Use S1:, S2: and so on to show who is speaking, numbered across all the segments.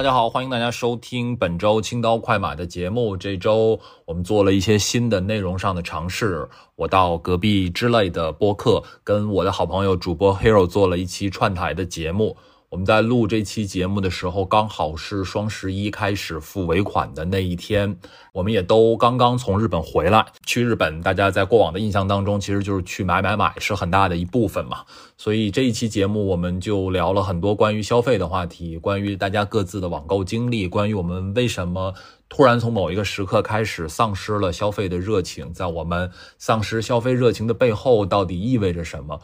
S1: 大家好，欢迎大家收听本周青刀快马的节目。这周我们做了一些新的内容上的尝试，我到隔壁之类的播客，跟我的好朋友主播 Hero 做了一期串台的节目。我们在录这期节目的时候，刚好是双十一开始付尾款的那一天，我们也都刚刚从日本回来。去日本，大家在过往的印象当中，其实就是去买买买，是很大的一部分嘛。所以这一期节目，我们就聊了很多关于消费的话题，关于大家各自的网购经历，关于我们为什么突然从某一个时刻开始丧失了消费的热情，在我们丧失消费热情的背后，到底意味着什么？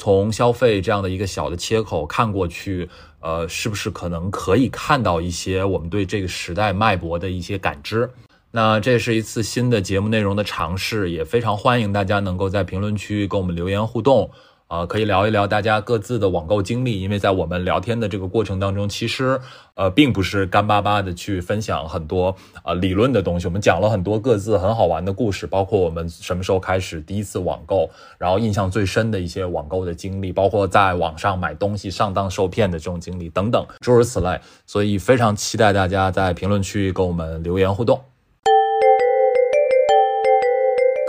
S1: 从消费这样的一个小的切口看过去，呃，是不是可能可以看到一些我们对这个时代脉搏的一些感知？那这是一次新的节目内容的尝试，也非常欢迎大家能够在评论区跟我们留言互动。啊，可以聊一聊大家各自的网购经历，因为在我们聊天的这个过程当中，其实呃并不是干巴巴的去分享很多呃理论的东西，我们讲了很多各自很好玩的故事，包括我们什么时候开始第一次网购，然后印象最深的一些网购的经历，包括在网上买东西上当受骗的这种经历等等，诸如此类。所以非常期待大家在评论区跟我们留言互动。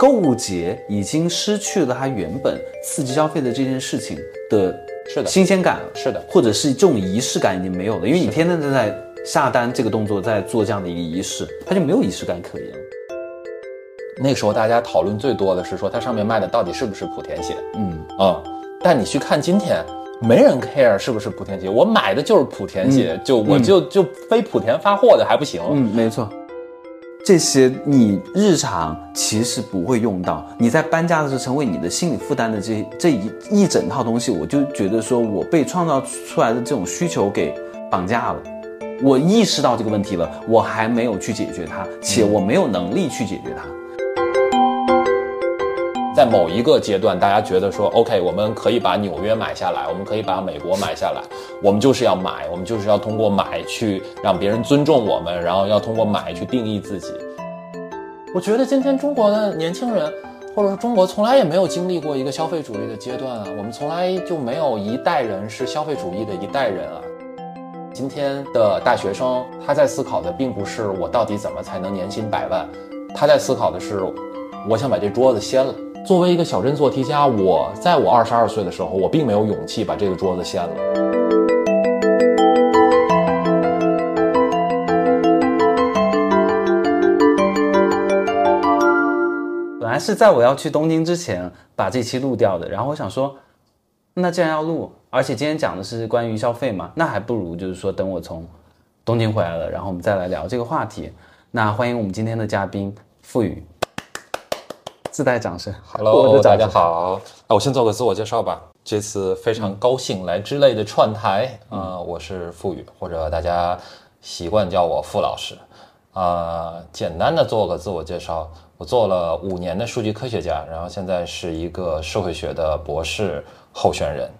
S2: 购物节已经失去了它原本刺激消费的这件事情的
S1: 是的。
S2: 新鲜感了，
S1: 是的。
S2: 或者是这种仪式感已经没有了，因为你天天都在下单这个动作，在做这样的一个仪式，它就没有仪式感可言。了。
S1: 那个时候大家讨论最多的是说它上面卖的到底是不是莆田鞋，
S2: 嗯，
S1: 啊、但你去看今天，没人 care 是不是莆田鞋，我买的就是莆田鞋，就我就就非莆田发货的还不行，
S2: 嗯，没错。这些你日常其实不会用到，你在搬家的时候成为你的心理负担的这这一一整套东西，我就觉得说我被创造出来的这种需求给绑架了。我意识到这个问题了，我还没有去解决它，且我没有能力去解决它。
S1: 在某一个阶段，大家觉得说，OK，我们可以把纽约买下来，我们可以把美国买下来，我们就是要买，我们就是要通过买去让别人尊重我们，然后要通过买去定义自己。我觉得今天中国的年轻人，或者说中国从来也没有经历过一个消费主义的阶段啊，我们从来就没有一代人是消费主义的一代人啊。今天的大学生，他在思考的并不是我到底怎么才能年薪百万，他在思考的是，我想把这桌子掀了。作为一个小镇做题家，我在我二十二岁的时候，我并没有勇气把这个桌子掀了。
S2: 本来是在我要去东京之前把这期录掉的，然后我想说，那既然要录，而且今天讲的是关于消费嘛，那还不如就是说等我从东京回来了，然后我们再来聊这个话题。那欢迎我们今天的嘉宾付宇，自带掌声。我
S1: Hello，大家好。那我先做个自我介绍吧。这次非常高兴来之类的串台啊、呃我是付宇，或者大家习惯叫我付老师。啊、简单的做个自我介绍，我做了五年的数据科学家，然后现在是一个社会学的博士候选人，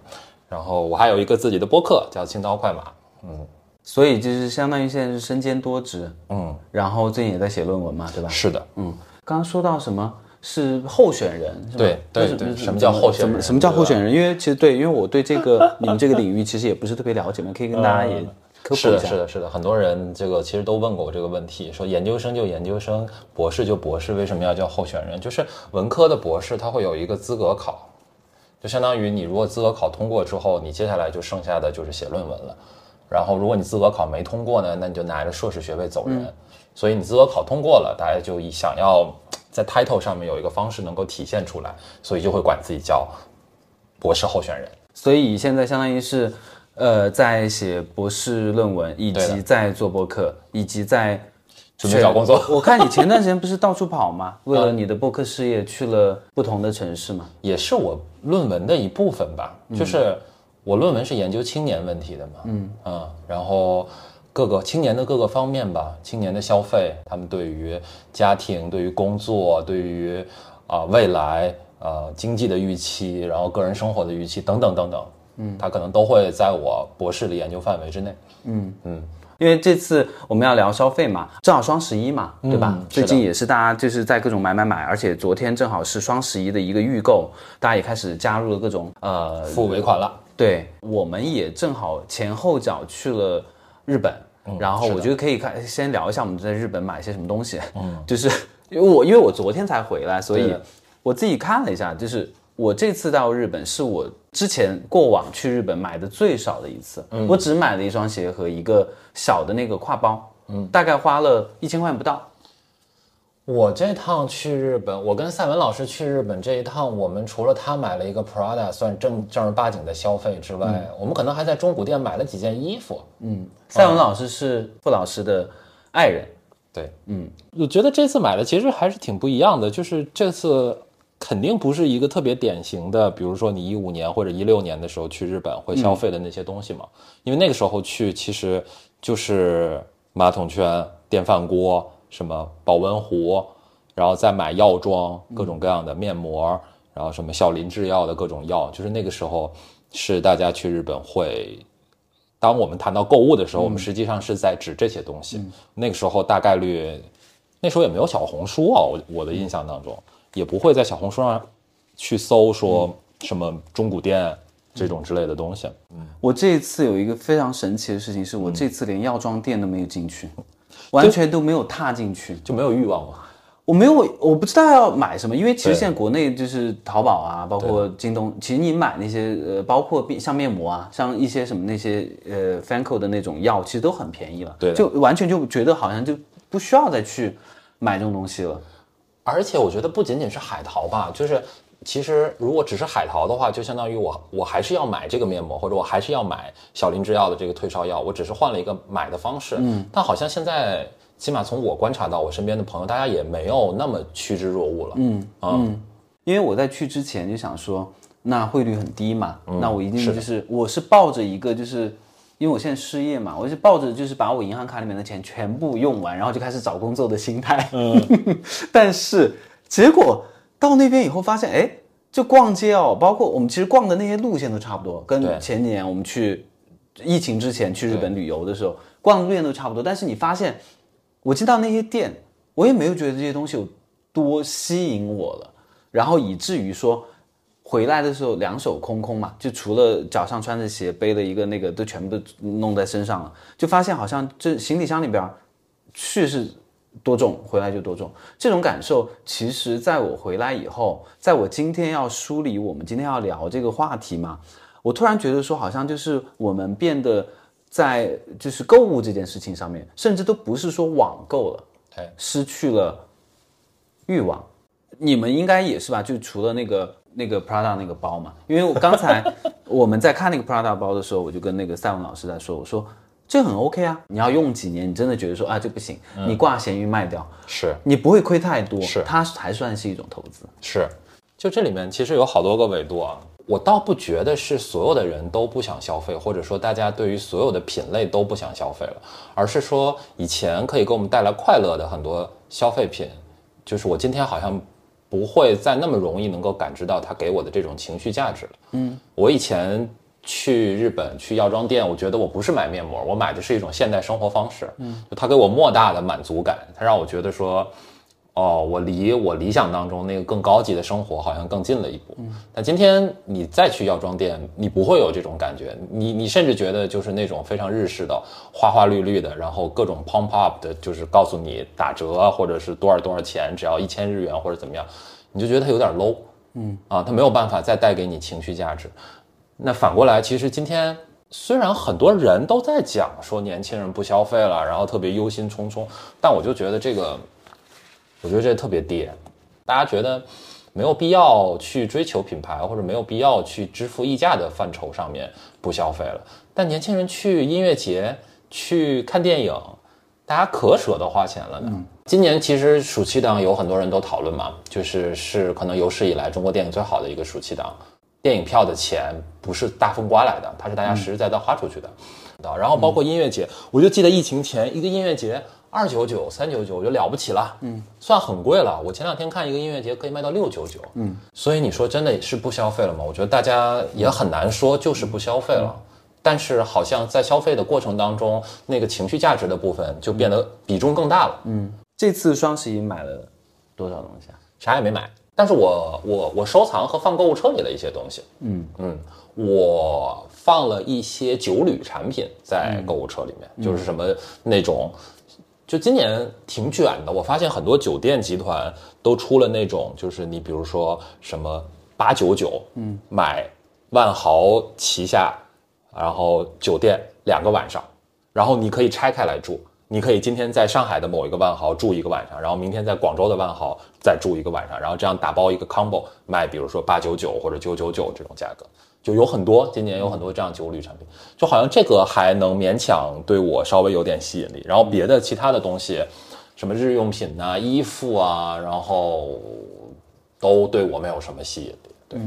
S1: 然后我还有一个自己的播客叫青刀快马。
S2: 嗯所以就是相当于现在是身兼多职，
S1: 嗯，
S2: 然后最近也在写论文嘛，对吧？
S1: 是的，
S2: 嗯，刚刚说到什么是候选人，是吧
S1: 对对对什么叫候选人
S2: 什么叫候选人？因为其实对，因为我对这个你们这个领域其实也不是特别了解嘛，可以跟大家也科普
S1: 是的，
S2: 一下。
S1: 是的，是的，很多人这个其实都问过我这个问题，说研究生就研究生，博士就博士，为什么要叫候选人？就是文科的博士他会有一个资格考，就相当于你如果资格考通过之后，你接下来就剩下的就是写论文了。然后如果你资格考没通过呢，那你就拿着硕士学位走人。所以你资格考通过了，大家就想要在 title 上面有一个方式能够体现出来，所以就会管自己叫博士候选人。
S2: 所以现在相当于是，呃，在写博士论文，以及在做播客，以及在
S1: 准备找工作
S2: 我看你前段时间不是到处跑吗？为了你的博客事业去了不同的城市嘛？
S1: 也是我论文的一部分吧，就是我论文是研究青年问题的嘛，嗯啊，然后各个青年的各个方面吧，青年的消费，他们对于家庭、对于工作、对于啊、未来呃经济的预期，然后个人生活的预期等等等等，嗯，他可能都会在我博士的研究范围之内。嗯。嗯。
S2: 因为这次我们要聊消费嘛，正好双十一嘛，对吧？
S1: 嗯
S2: 最近也是大家就是在各种买买买，而且昨天正好是双十一的一个预购，大家也开始加入了各种呃
S1: 付尾款了，
S2: 对，我们也正好前后脚去了日本，然后我觉得可以看先聊一下我们在日本买些什么东西。嗯，就是因为我因为我昨天才回来，所以我自己看了一下，就是我这次到日本是我之前过往去日本买的最少的一次。嗯，我只买了一双鞋和一个小的那个挎包，嗯，大概花了一千块钱不到。
S1: 我这趟去日本，我跟赛文老师去日本这一趟，我们除了他买了一个 Prada 算正正儿八经的消费之外，我们可能还在中古店买了几件衣服。
S2: 嗯，赛文老师是傅老师的爱人。
S1: 对，嗯，我觉得这次买的其实还是挺不一样的，就是这次肯定不是一个特别典型的，比如说你一五年或者一六年的时候去日本会消费的那些东西嘛，因为那个时候去其实就是马桶圈、电饭锅、什么保温壶，然后再买药妆，各种各样的面膜，然后什么小林制药的各种药，就是那个时候是大家去日本会。当我们谈到购物的时候，我们实际上是在指这些东西。那个时候大概率，那时候也没有小红书啊，我我的印象当中。也不会在小红书上去搜说什么中古店这种之类的东西。嗯。
S2: 我这一次有一个非常神奇的事情，是我这次连药妆店都没有进去，完全都没有踏进去。
S1: 就没有欲望嘛。
S2: 我没有，我不知道要买什么，因为其实现在国内就是淘宝啊，包括京东，其实你买那些呃，包括像面膜啊，像一些什么那些呃 Fanco 的那种药，其实都很便宜了，
S1: 对
S2: 就完全就觉得好像就不需要再去买这种东西了。
S1: 而且我觉得不仅仅是海淘吧，就是其实如果只是海淘的话，就相当于我我还是要买这个面膜，或者我还是要买小林制药的这个退烧药，我只是换了一个买的方式。嗯，但好像现在起码从我观察到我身边的朋友，大家也没有那么趋之若鹜了。嗯嗯，
S2: 因为我在去之前就想说，那汇率很低嘛，那我一定
S1: 是
S2: 就是我是抱着一个就是，因为我现在失业嘛，我是抱着就是把我银行卡里面的钱全部用完，然后就开始找工作的心态。嗯，但是结果到那边以后发现，哎，就逛街哦，包括我们其实逛的那些路线都差不多，跟前几年我们去疫情之前去日本旅游的时候逛的路线都差不多，但是你发现我进到那些店，我也没有觉得这些东西有多吸引我了，然后以至于说回来的时候两手空空嘛，就除了脚上穿着鞋，背了一个那个都全部都弄在身上了，就发现好像这行李箱里边儿去是多重，回来就多重。这种感受，其实在我回来以后，在我今天要梳理我们今天要聊这个话题嘛，我突然觉得说，好像就是我们变得在就是购物这件事情上面，甚至都不是说网购了，
S1: 对，
S2: 失去了欲望。你们应该也是吧？就除了那个那个 Prada 那个包嘛，因为我刚才 我们在看那个 Prada 包的时候，我就跟那个赛文老师在说，我说这很 OK 啊，你要用几年，你真的觉得说啊这不行，你挂闲鱼卖掉，
S1: 是。
S2: 你不会亏太多，
S1: 是。
S2: 它还算是一种投资。
S1: 是，就这里面其实有好多个维度啊。我倒不觉得是所有的人都不想消费，或者说大家对于所有的品类都不想消费了，而是说以前可以给我们带来快乐的很多消费品，就是我今天好像不会再那么容易能够感知到它给我的这种情绪价值了。嗯，我以前去日本去药妆店，我觉得我不是买面膜，我买的是一种现代生活方式。嗯，就它给我莫大的满足感，它让我觉得说。哦，我离我理想当中那个更高级的生活好像更近了一步。但今天你再去药妆店，你不会有这种感觉，你你甚至觉得就是那种非常日式的花花绿绿的，然后各种 pump up 的，就是告诉你打折或者是多少多少钱，只要一千日元或者怎么样，你就觉得它有点 low。嗯啊，它没有办法再带给你情绪价值。那反过来，其实今天虽然很多人都在讲说年轻人不消费了，然后特别忧心忡忡，但我就觉得这个。我觉得这特别跌，大家觉得没有必要去追求品牌，或者没有必要去支付溢价的范畴上面不消费了。但年轻人去音乐节、去看电影，大家可舍得花钱了呢。今年其实暑期档有很多人都讨论嘛，就是是可能有史以来中国电影最好的一个暑期档。电影票的钱不是大风刮来的，它是大家实实在在花出去的。然后包括音乐节，我就记得疫情前一个音乐节。二九九、三九九，我觉得了不起了，嗯，算很贵了。我前两天看一个音乐节可以卖到六九九，嗯，所以你说真的是不消费了吗？我觉得大家也很难说就是不消费了，但是好像在消费的过程当中，那个情绪价值的部分就变得比重更大了。
S2: 嗯，这次双十一买了多少东西啊？
S1: 啥也没买，但是我我我收藏和放购物车里的一些东西，嗯嗯，我放了一些酒旅产品在购物车里面，就是什么那种，就今年挺卷的。我发现很多酒店集团都出了那种，就是你比如说什么八九九，嗯，买万豪旗下，然后酒店两个晚上，然后你可以拆开来住。你可以今天在上海的某一个万豪住一个晚上，然后明天在广州的万豪再住一个晚上，然后这样打包一个 combo 卖，比如说八九九或者九九九这种价格，就有很多今年有很多这样酒旅产品，就好像这个还能勉强对我稍微有点吸引力，然后别的其他的东西，什么日用品呐、衣服啊，然后都对我没有什么吸引力。对，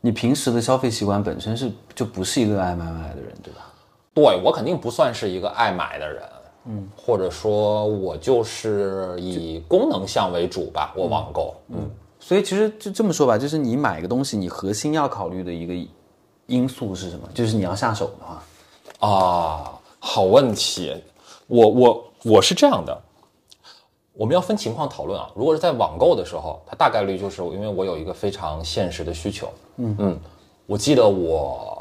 S2: 你平时的消费习惯本身是就不是一个爱买买的人，对吧？
S1: 对我肯定不算是一个爱买的人。嗯，或者说我就是以功能项为主吧，我网购。嗯，
S2: 所以其实就这么说吧，就是你买个东西，你核心要考虑的一个因素是什么？就是你要下手的
S1: 话，啊，好问题。我我我是这样的，我们要分情况讨论啊。如果是在网购的时候，它大概率就是因为我有一个非常现实的需求。嗯嗯，我记得我。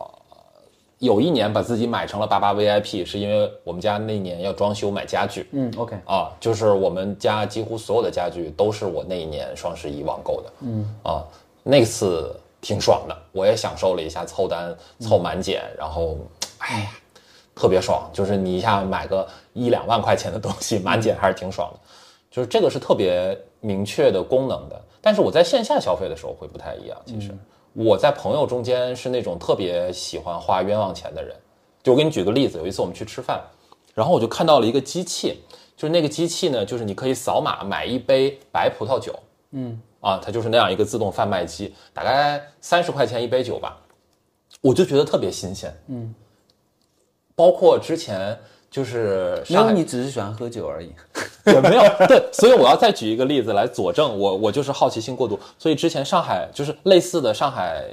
S1: 有一年把自己买成了八八 VIP，是因为我们家那年要装修买家具。
S2: 嗯，OK
S1: 啊，就是我们家几乎所有的家具都是我那一年双十一网购的。嗯啊，那次挺爽的，我也享受了一下凑单凑满减，然后哎呀，特别爽，就是你一下买个一两万块钱的东西满减还是挺爽的，就是这个是特别明确的功能的。但是我在线下消费的时候会不太一样，其实。我在朋友中间是那种特别喜欢花冤枉钱的人，就我给你举个例子，有一次我们去吃饭，然后我就看到了一个机器，就是那个机器呢，就是你可以扫码买一杯白葡萄酒，嗯，啊，它就是那样一个自动贩卖机，大概三十块钱一杯酒吧，我就觉得特别新鲜，嗯，包括之前。就是
S2: 没有，你只是喜欢喝酒而已，
S1: 也没有对，所以我要再举一个例子来佐证我，我就是好奇心过度。所以之前上海就是类似的，上海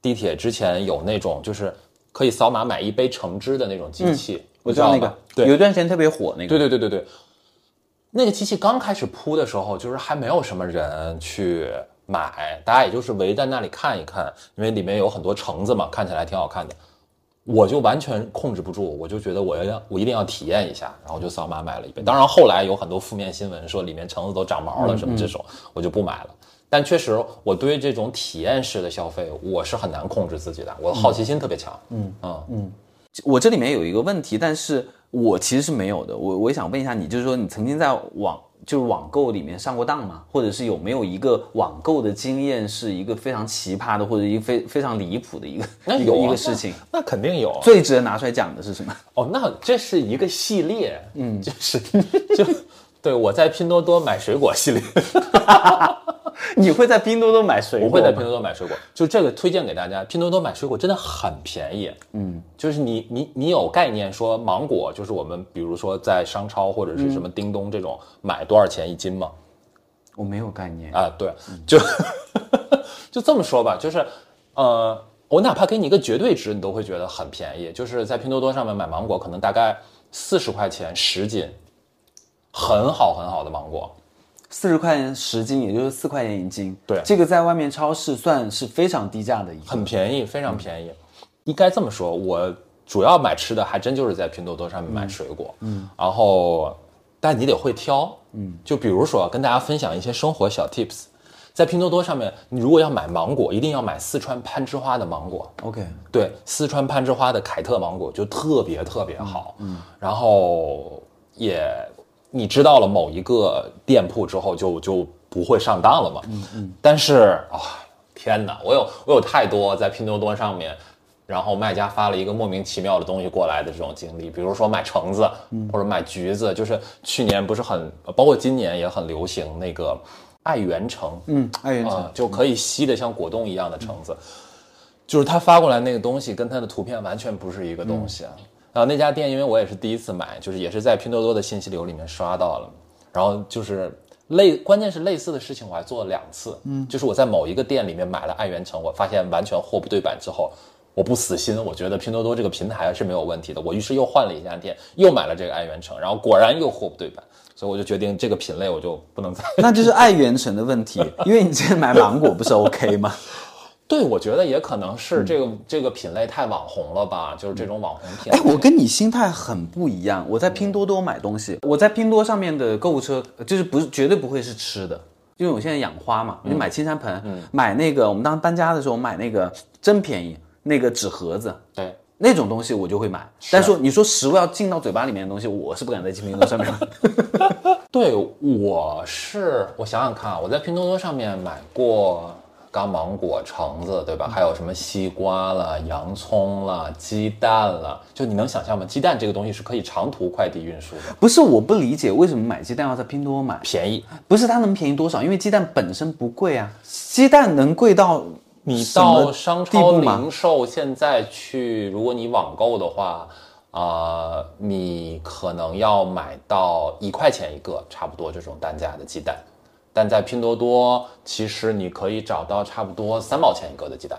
S1: 地铁之前有那种就是可以扫码买一杯橙汁的那种机器，
S2: 我知道那个，
S1: 对，
S2: 有一段时间特别火那个，
S1: 对对对对对，那个机器刚开始铺的时候，就是还没有什么人去买，大家也就是围在那里看一看，因为里面有很多橙子嘛，看起来挺好看的。我就完全控制不住，我就觉得我要我一定要体验一下，然后就扫码买了一杯。当然后来有很多负面新闻说里面橙子都长毛了什么这种，我就不买了。但确实，我对于这种体验式的消费，我是很难控制自己的，我的好奇心特别强。嗯嗯
S2: 嗯，我这里面有一个问题，但是我其实是没有的。我我也想问一下你，就是说你曾经在网。就是网购里面上过当吗？或者是有没有一个网购的经验是一个非常奇葩的，或者一个非非常离谱的一个一个一个事情？
S1: 那肯定有。
S2: 最值得拿出来讲的是什么？
S1: 哦，那这是一个系列，嗯，就是就对我在拼多多买水果系列。
S2: 你会在拼多多买水果？
S1: 我会在拼多多买水果，就这个推荐给大家。拼多多买水果真的很便宜，嗯，就是你你你有概念说芒果，就是我们比如说在商超或者是什么叮咚这种买多少钱一斤吗？
S2: 我没有概念
S1: 啊，对，就 就这么说吧，就是呃，我哪怕给你一个绝对值，你都会觉得很便宜。就是在拼多多上面买芒果，可能大概四十块钱十斤，很好很好的芒果。
S2: 四十块钱十斤，也就是四块钱一斤。
S1: 对，
S2: 这个在外面超市算是非常低价的，一
S1: 很便宜，非常便宜。应该这么说，我主要买吃的还真就是在拼多多上面买水果。嗯，然后，但你得会挑。嗯，就比如说跟大家分享一些生活小 tips，在拼多多上面，你如果要买芒果，一定要买四川攀枝花的芒果。
S2: OK，
S1: 对，四川攀枝花的凯特芒果就特别特别好。嗯，然后也。你知道了某一个店铺之后，就就不会上当了嘛？嗯嗯。但是啊，天哪，我有我有太多在拼多多上面，然后卖家发了一个莫名其妙的东西过来的这种经历，比如说买橙子，或者买橘子，就是去年不是很，包括今年也很流行那个爱媛橙，
S2: 嗯，爱媛橙
S1: 就可以吸的像果冻一样的橙子，就是他发过来那个东西跟他的图片完全不是一个东西啊。然后那家店，因为我也是第一次买，就是也是在拼多多的信息流里面刷到了，然后就是类，关键是类似的事情我还做了两次，嗯，就是我在某一个店里面买了爱媛城，我发现完全货不对版之后，我不死心，我觉得拼多多这个平台是没有问题的，我于是又换了一家店，又买了这个爱媛城，然后果然又货不对版，所以我就决定这个品类我就不能再，
S2: 那就是爱媛城的问题，因为你之前买芒果不是 OK 吗？
S1: 对，我觉得也可能是这个、这个品类太网红了吧，就是这种网红品类。
S2: 哎，我跟你心态很不一样。我在拼多多买东西，我在拼多多上面的购物车就是不是绝对不会是吃的，因为我现在养花嘛，我就买青山盆，买那个我们当时搬家的时候买那个真便宜，那个纸盒子，
S1: 对，
S2: 那种东西我就会买。但是说你说食物要进到嘴巴里面的东西，我是不敢在拼多多上面买。
S1: 对，我是我想想看啊，我在拼多多上面买过刚芒果、橙子，对吧？还有什么西瓜了、洋葱了、鸡蛋了，就你能想象吗？鸡蛋这个东西是可以长途快递运输的，
S2: 不是我不理解为什么买鸡蛋要在拼多多买，
S1: 便宜。
S2: 不是它能便宜多少？因为鸡蛋本身不贵啊，鸡蛋能贵到
S1: 你到商超零售现在去，如果你网购的话，啊，你可能要买到一块钱一个，差不多这种单价的鸡蛋。但在拼多多，其实你可以找到差不多三毛钱一个的鸡蛋。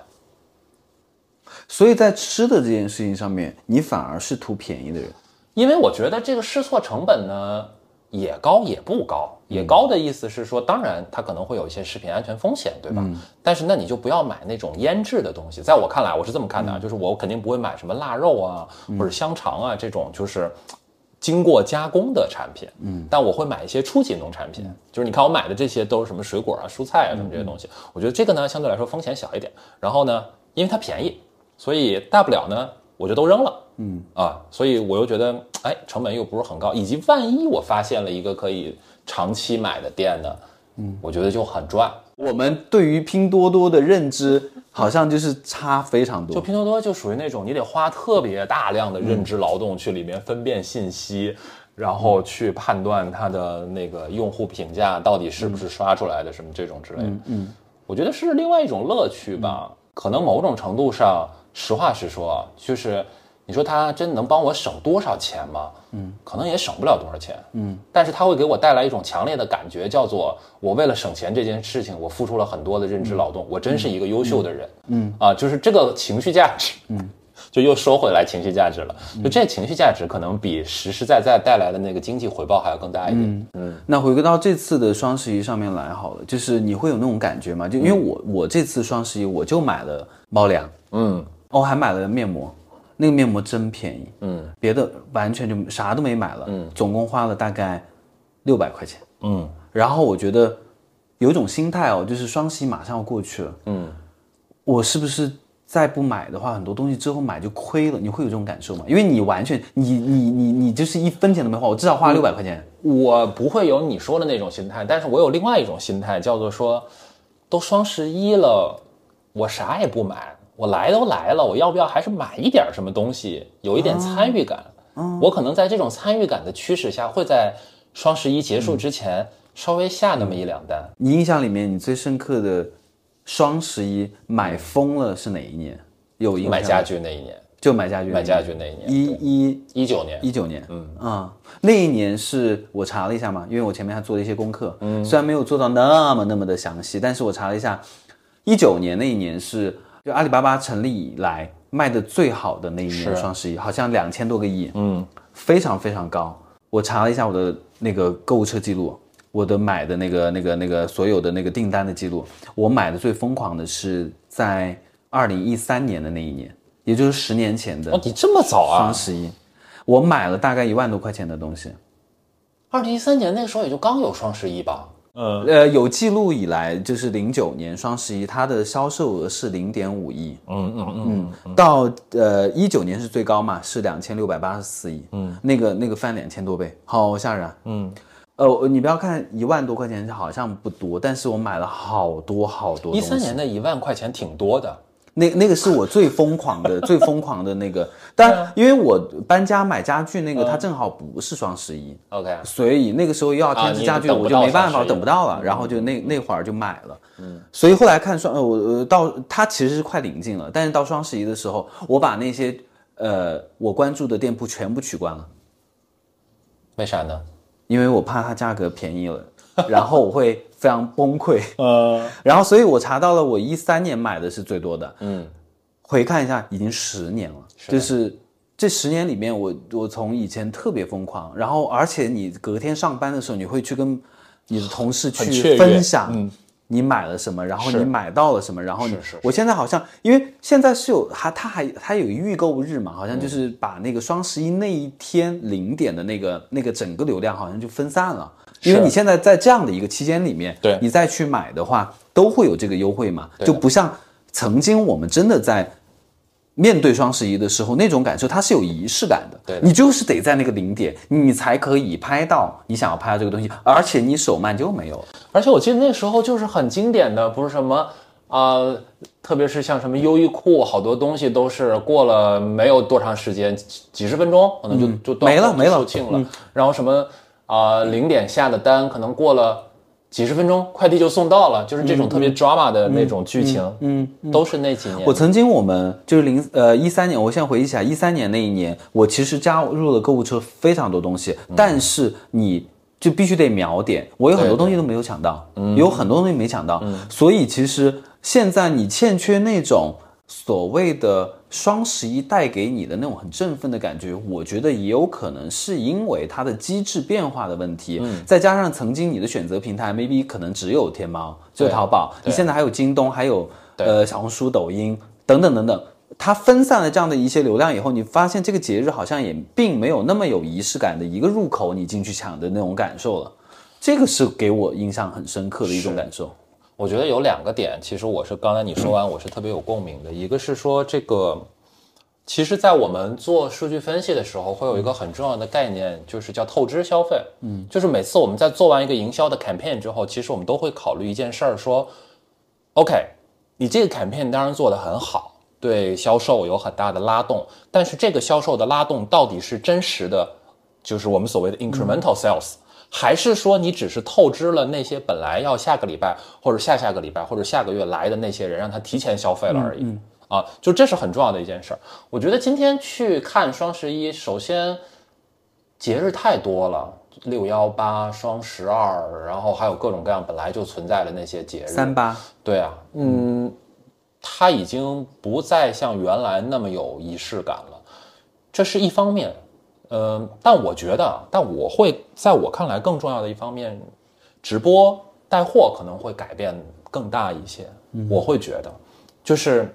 S2: 所以在吃的这件事情上面，你反而是图便宜的人。
S1: 因为我觉得这个试错成本呢，也高也不高。也高的意思是说，当然它可能会有一些食品安全风险，对吧？但是那你就不要买那种腌制的东西。在我看来，我是这么看的啊，就是我肯定不会买什么腊肉啊，或者香肠啊这种，就是经过加工的产品。嗯，但我会买一些初级农产品，就是你看我买的这些都是什么水果啊、蔬菜啊什么这些东西。我觉得这个呢，相对来说风险小一点。然后呢，因为它便宜，所以大不了呢，我就都扔了。嗯啊，所以我又觉得，哎，成本又不是很高，以及万一我发现了一个可以长期买的店呢，嗯，我觉得就很赚。
S2: 我们对于拼多多的认知好像就是差非常多。
S1: 就拼多多就属于那种你得花特别大量的认知劳动去里面分辨信息，然后去判断它的那个用户评价到底是不是刷出来的什么这种之类的。嗯，我觉得是另外一种乐趣吧。可能某种程度上，实话实说，就是你说它真能帮我省多少钱吗？嗯，可能也省不了多少钱。嗯，但是它会给我带来一种强烈的感觉，叫做我为了省钱这件事情，我付出了很多的认知劳动，我真是一个优秀的人。嗯啊，就是这个情绪价值。嗯。就又收回来情绪价值了，就这情绪价值可能比实实在在带来的那个经济回报还要更大一点。嗯，
S2: 那回归到这次的双十一上面来好了，就是你会有那种感觉吗？就因为我我这次双十一我就买了猫粮，
S1: 嗯，
S2: 哦还买了面膜，那个面膜真便宜，嗯，别的完全就啥都没买了，嗯，总共花了大概六百块钱，
S1: 嗯，
S2: 然后我觉得有一种心态哦，就是双十一马上要过去了，
S1: 嗯，
S2: 我是不是再不买的话，很多东西之后买就亏了？你会有这种感受吗？因为你完全你你你你就是一分钱都没花，我至少花了六百块钱。
S1: 我不会有你说的那种心态，但是我有另外一种心态，叫做说，都双十一了，我啥也不买，我来都来了，我要不要还是买一点什么东西，有一点参与感？我可能在这种参与感的驱使下，会在双十一结束之前稍微下那么一两单。
S2: 你印象里面你最深刻的双十一买疯了是哪一年？有印象
S1: 买家具那一年，
S2: 就买家具，
S1: 买家具那一年，
S2: 一一。
S1: 一九年，
S2: 一九年，嗯。啊、那一年是我查了一下嘛，因为我前面还做了一些功课，嗯，虽然没有做到那么那么的详细，但是我查了一下，一九年那一年是就阿里巴巴成立以来卖的最好的那一年双十一，好像两千多个亿，
S1: 嗯，
S2: 非常非常高。我查了一下我的那个购物车记录，我的买的那个那个那个所有的那个订单的记录，我买的最疯狂的是在二零一三年的那一年，也就是十年前的
S1: 哦，你这么早啊
S2: 双？十一，我买了大概一万多块钱的东西。
S1: 二零一三年那个时候也就刚有双十一吧？嗯。
S2: 呃，有记录以来，就是零九年双十一，它的销售额是零点五亿，
S1: 嗯嗯嗯，
S2: 到呃一九年是最高嘛，是两千六百八十四亿，嗯，那个那个翻两千多倍，好吓人，
S1: 嗯，
S2: 呃，你不要看一万多块钱好像不多，但是我买了好多好多。
S1: 一三年的一万块钱挺多的。
S2: 那那个是我最疯狂的、最疯狂的那个，但因为我搬家买家具那个，它正好不是双十一
S1: ，OK，
S2: 所以那个时候又要添置家具，我就没办法，
S1: 等不到
S2: 了，然后就那那会儿就买了。嗯，所以后来看双，呃，我呃到它其实是快临近了，但是到双十一的时候，我把那些呃我关注的店铺全部取关了，
S1: 为啥呢？
S2: 因为我怕它价格便宜了，然后我会非常崩溃。
S1: 呃，
S2: 然后，所以我查到了，我一三年买的是最多的，
S1: 嗯，
S2: 回看一下，已经十年了，
S1: 是
S2: 就是这十年里面我，我从以前特别疯狂，然后而且你隔天上班的时候，你会去跟你的同事去分享，
S1: 嗯。
S2: 你买了什么，然后你买到了什么，然后你我现在好像因为现在是有还它还它有预购日嘛，好像就是把那个双十一那一天零点的那个那个整个流量好像就分散了，因为你现在在这样的一个期间里面，
S1: 对
S2: 你再去买的话，都会有这个优惠嘛，就不像曾经我们真的在。面对双十一的时候，那种感受它是有仪式感的，
S1: 对的
S2: 你就是得在那个零点，你才可以拍到你想要拍到这个东西，而且你手慢就没有了。
S1: 而且我记得那时候就是很经典的，不是什么啊、呃特别是像什么优衣库，好多东西都是过了没有多长时间，几几十分钟可能就、就断
S2: 没了没了
S1: 售罄了。然后什么啊零、点下的单，可能过了几十分钟，快递就送到了，就是这种特别 drama 的那种剧情，嗯，都是那几年。
S2: 我曾经我们就是零呃一三年，我现在回忆起来，一三年那一年，我其实加入了购物车非常多东西，但是你就必须得秒点，我有很多东西都没有抢到，有很多东西没抢到，所以其实现在你欠缺那种所谓的双十一带给你的那种很振奋的感觉，我觉得也有可能是因为它的机制变化的问题，再加上曾经你的选择平台 maybe 可能只有天猫，只有淘宝，你现在还有京东，还有呃小红书、抖音等等等等，它分散了这样的一些流量以后，你发现这个节日好像也并没有那么有仪式感的一个入口，你进去抢的那种感受了。这个是给我印象很深刻的一种感受。
S1: 我觉得有两个点，其实我是刚才你说完，我是特别有共鸣的。一个是说这个，其实，在我们做数据分析的时候，会有一个很重要的概念，就是叫透支消费。嗯，就是每次我们在做完一个营销的 campaign 之后，其实我们都会考虑一件事儿，说，OK，你这个 campaign 当然做得很好，对销售有很大的拉动，但是这个销售的拉动到底是真实的，就是我们所谓的 incremental sales，、还是说你只是透支了那些本来要下个礼拜或者下下个礼拜或者下个月来的那些人，让他提前消费了而已。啊，就这是很重要的一件事儿。我觉得今天去看双十一，首先节日太多了，六幺八、双十二，然后还有各种各样本来就存在的那些节日。
S2: 三八，
S1: 对啊，嗯，它已经不再像原来那么有仪式感了，这是一方面。嗯、但我觉得啊，但我会在我看来更重要的一方面，直播带货可能会改变更大一些。我会觉得，就是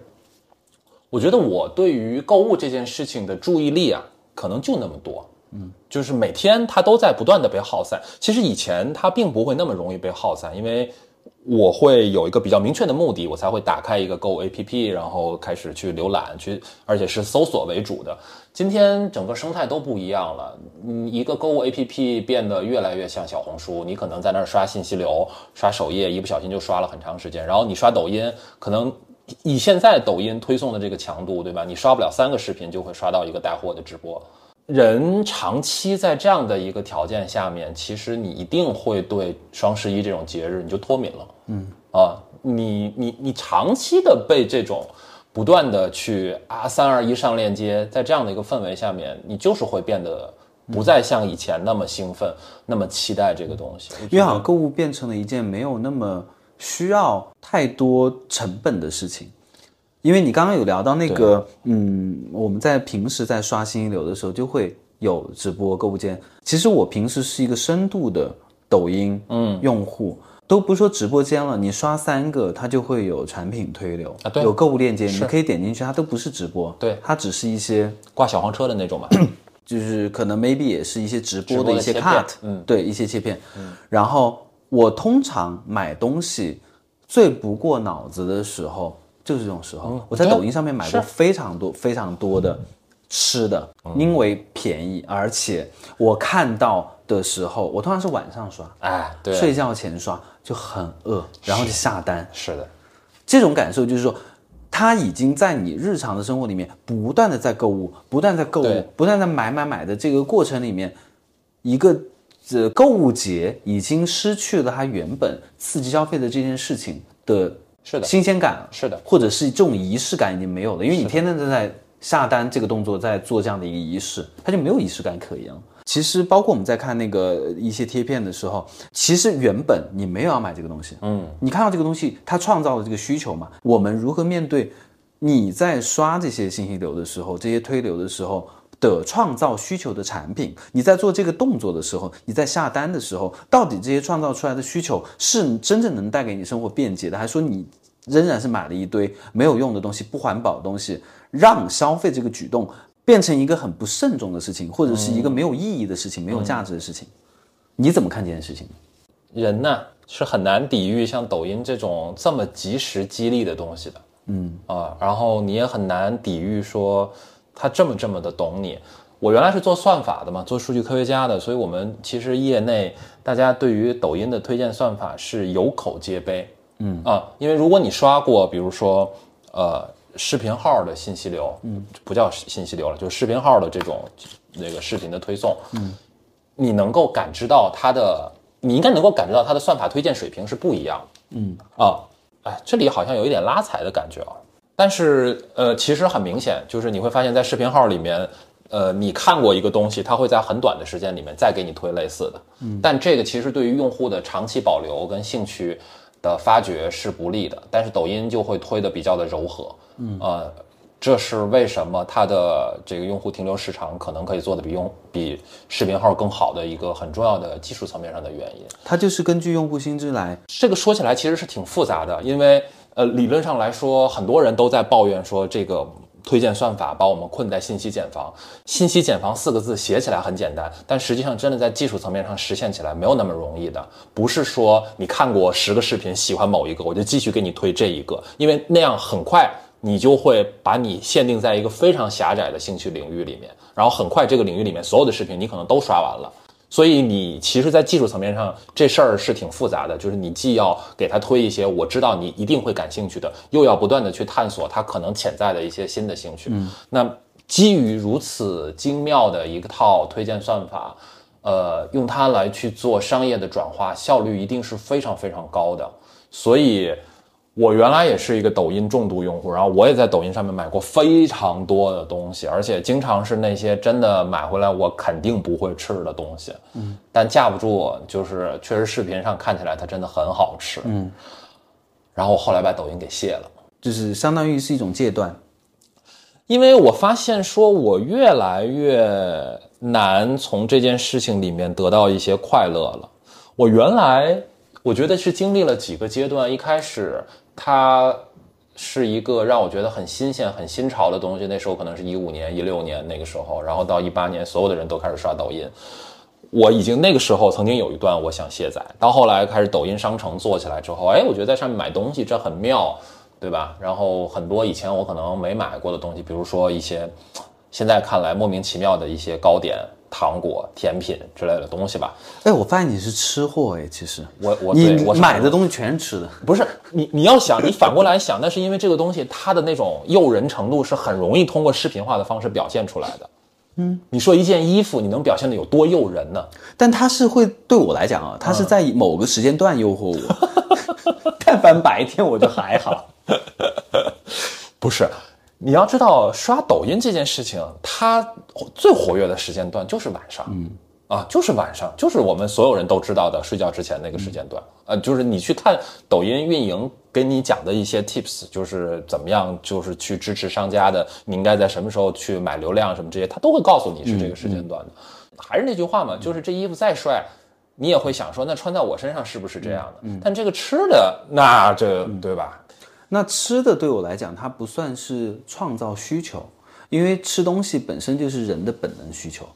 S1: 我觉得我对于购物这件事情的注意力啊，可能就那么多。嗯，就是每天它都在不断的被耗散。其实以前它并不会那么容易被耗散，因为我会有一个比较明确的目的，我才会打开一个购物 APP，然后开始去浏览，去，而且是搜索为主的。今天整个生态都不一样了，嗯，一个购物 APP 变得越来越像小红书，你可能在那儿刷信息流、刷首页，一不小心就刷了很长时间。然后你刷抖音，可能以现在抖音推送的这个强度，对吧？你刷不了三个视频就会刷到一个带货的直播。人长期在这样的一个条件下面，其实你一定会对双十一这种节日你就脱敏了。嗯啊，你你你长期的被这种不断的去啊三二一上链接，在这样的一个氛围下面，你就是会变得不再像以前那么兴奋，那么期待这个东西。
S2: 因为好像购物变成了一件没有那么需要太多成本的事情。因为你刚刚有聊到那个，嗯，我们在平时在刷新一流的时候，就会有直播购物间。其实我平时是一个深度的抖音嗯用户，都不说直播间了，你刷三个，它就会有产品推流
S1: 啊对。
S2: 有购物链接，你可以点进去，它都不是直播，
S1: 对。
S2: 它只是一些
S1: 挂小黄车的那种嘛。
S2: 就是可能 maybe 也是一些直播
S1: 的
S2: 的一些 cut，
S1: 嗯。
S2: 对，一些切片。然后我通常买东西最不过脑子的时候就是这种时候。我在抖音上面买过非常多非常多的吃的，因为便宜，而且我看到的时候，我通常是晚上刷，
S1: 哎，对，
S2: 睡觉前刷就很饿，然后就下单。
S1: 是的，
S2: 这种感受就是说，他已经在你日常的生活里面不断的在购物，不断在购物，不断地在买买买的这个过程里面，一个呃购物节已经失去了它原本刺激消费的这件事情的
S1: 是的。
S2: 新鲜感了，
S1: 是的，
S2: 或者是这种仪式感已经没有了，因为你天天都在下单这个动作，在做这样的一个仪式，它就没有仪式感可言了。其实，包括我们在看那个一些贴片的时候，其实原本你没有要买这个东西，
S1: 嗯，
S2: 你看到这个东西，它创造了这个需求嘛？我们如何面对你在刷这些信息流的时候，这些推流的时候，的创造需求的产品，你在做这个动作的时候，你在下单的时候，到底这些创造出来的需求是真正能带给你生活便捷的，还是说你仍然是买了一堆没有用的东西、不环保的东西，让消费这个举动变成一个很不慎重的事情，或者是一个没有意义的事情、没有价值的事情？你怎么看这件事情？
S1: 人呢是很难抵御像抖音这种这么及时激励的东西的，嗯啊，然后你也很难抵御说他这么这么的懂你。我原来是做算法的嘛，做数据科学家的，所以我们其实业内大家对于抖音的推荐算法是有口皆碑，嗯啊，因为如果你刷过，比如说呃视频号的信息流，嗯，不叫信息流了，就是视频号的这种那个视频的推送，嗯，你能够感知到它的。你应该能够感觉到它的算法推荐水平是不一样，嗯啊，哎，这里好像有一点拉踩的感觉啊。但是呃，其实很明显，就是你会发现在视频号里面，呃，你看过一个东西，它会在很短的时间里面再给你推类似的，嗯。但这个其实对于用户的长期保留跟兴趣的发掘是不利的。但是抖音就会推的比较的柔和，嗯呃。这是为什么它的这个用户停留时长可能可以做的比用比视频号更好的一个很重要的技术层面上的原因。
S2: 它就是根据用户心智来。
S1: 这个说起来其实是挺复杂的，因为呃理论上来说，很多人都在抱怨说这个推荐算法把我们困在信息茧房。信息茧房四个字写起来很简单，但实际上真的在技术层面上实现起来没有那么容易的。不是说你看过十个视频喜欢某一个，我就继续给你推这一个，因为那样很快。你就会把你限定在一个非常狭窄的兴趣领域里面，然后很快这个领域里面所有的视频你可能都刷完了。所以你其实，在技术层面上，这事儿是挺复杂的，就是你既要给他推一些我知道你一定会感兴趣的，又要不断的去探索他可能潜在的一些新的兴趣。嗯，那基于如此精妙的一个套推荐算法，呃，用它来去做商业的转化，效率一定是非常非常高的。所以。我原来也是一个抖音重度用户，然后我也在抖音上面买过非常多的东西，而且经常是那些真的买回来我肯定不会吃的东西。嗯，但架不住就是确实视频上看起来它真的很好吃。嗯，然后我后来把抖音给卸了，
S2: 就是相当于是一种戒断，
S1: 因为我发现说我越来越难从这件事情里面得到一些快乐了。我原来我觉得是经历了几个阶段，一开始。它是一个让我觉得很新鲜、很新潮的东西。那时候可能是一五年、一六年那个时候，然后到一八年，所有的人都开始刷抖音。我已经那个时候曾经有一段我想卸载，到后来开始抖音商城做起来之后，哎，我觉得在上面买东西这很妙，对吧？然后很多以前我可能没买过的东西，比如说一些现在看来莫名其妙的一些糕点。糖果、甜品之类的东西吧。
S2: 哎，我发现你是吃货哎，其实
S1: 我我
S2: 你买的东西全是吃的，
S1: 不是你你要想，你反过来想，那是因为这个东西它的那种诱人程度是很容易通过视频化的方式表现出来的。嗯，你说一件衣服，你能表现的有多诱人呢？
S2: 但它是会对我来讲啊，它是在某个时间段诱惑我，但凡白天我就还好。
S1: 不是。你要知道，刷抖音这件事情，它最活跃的时间段就是晚上，嗯，啊，就是晚上，就是我们所有人都知道的睡觉之前那个时间段，呃，就是你去看抖音运营给你讲的一些 tips，就是怎么样，就是去支持商家的，你应该在什么时候去买流量什么这些，他都会告诉你是这个时间段的。还是那句话嘛，就是这衣服再帅，你也会想说，那穿在我身上是不是这样的？但这个吃的，那这对吧？
S2: 那吃的对我来讲，它不算是创造需求，因为吃东西本身就是人的本能需求。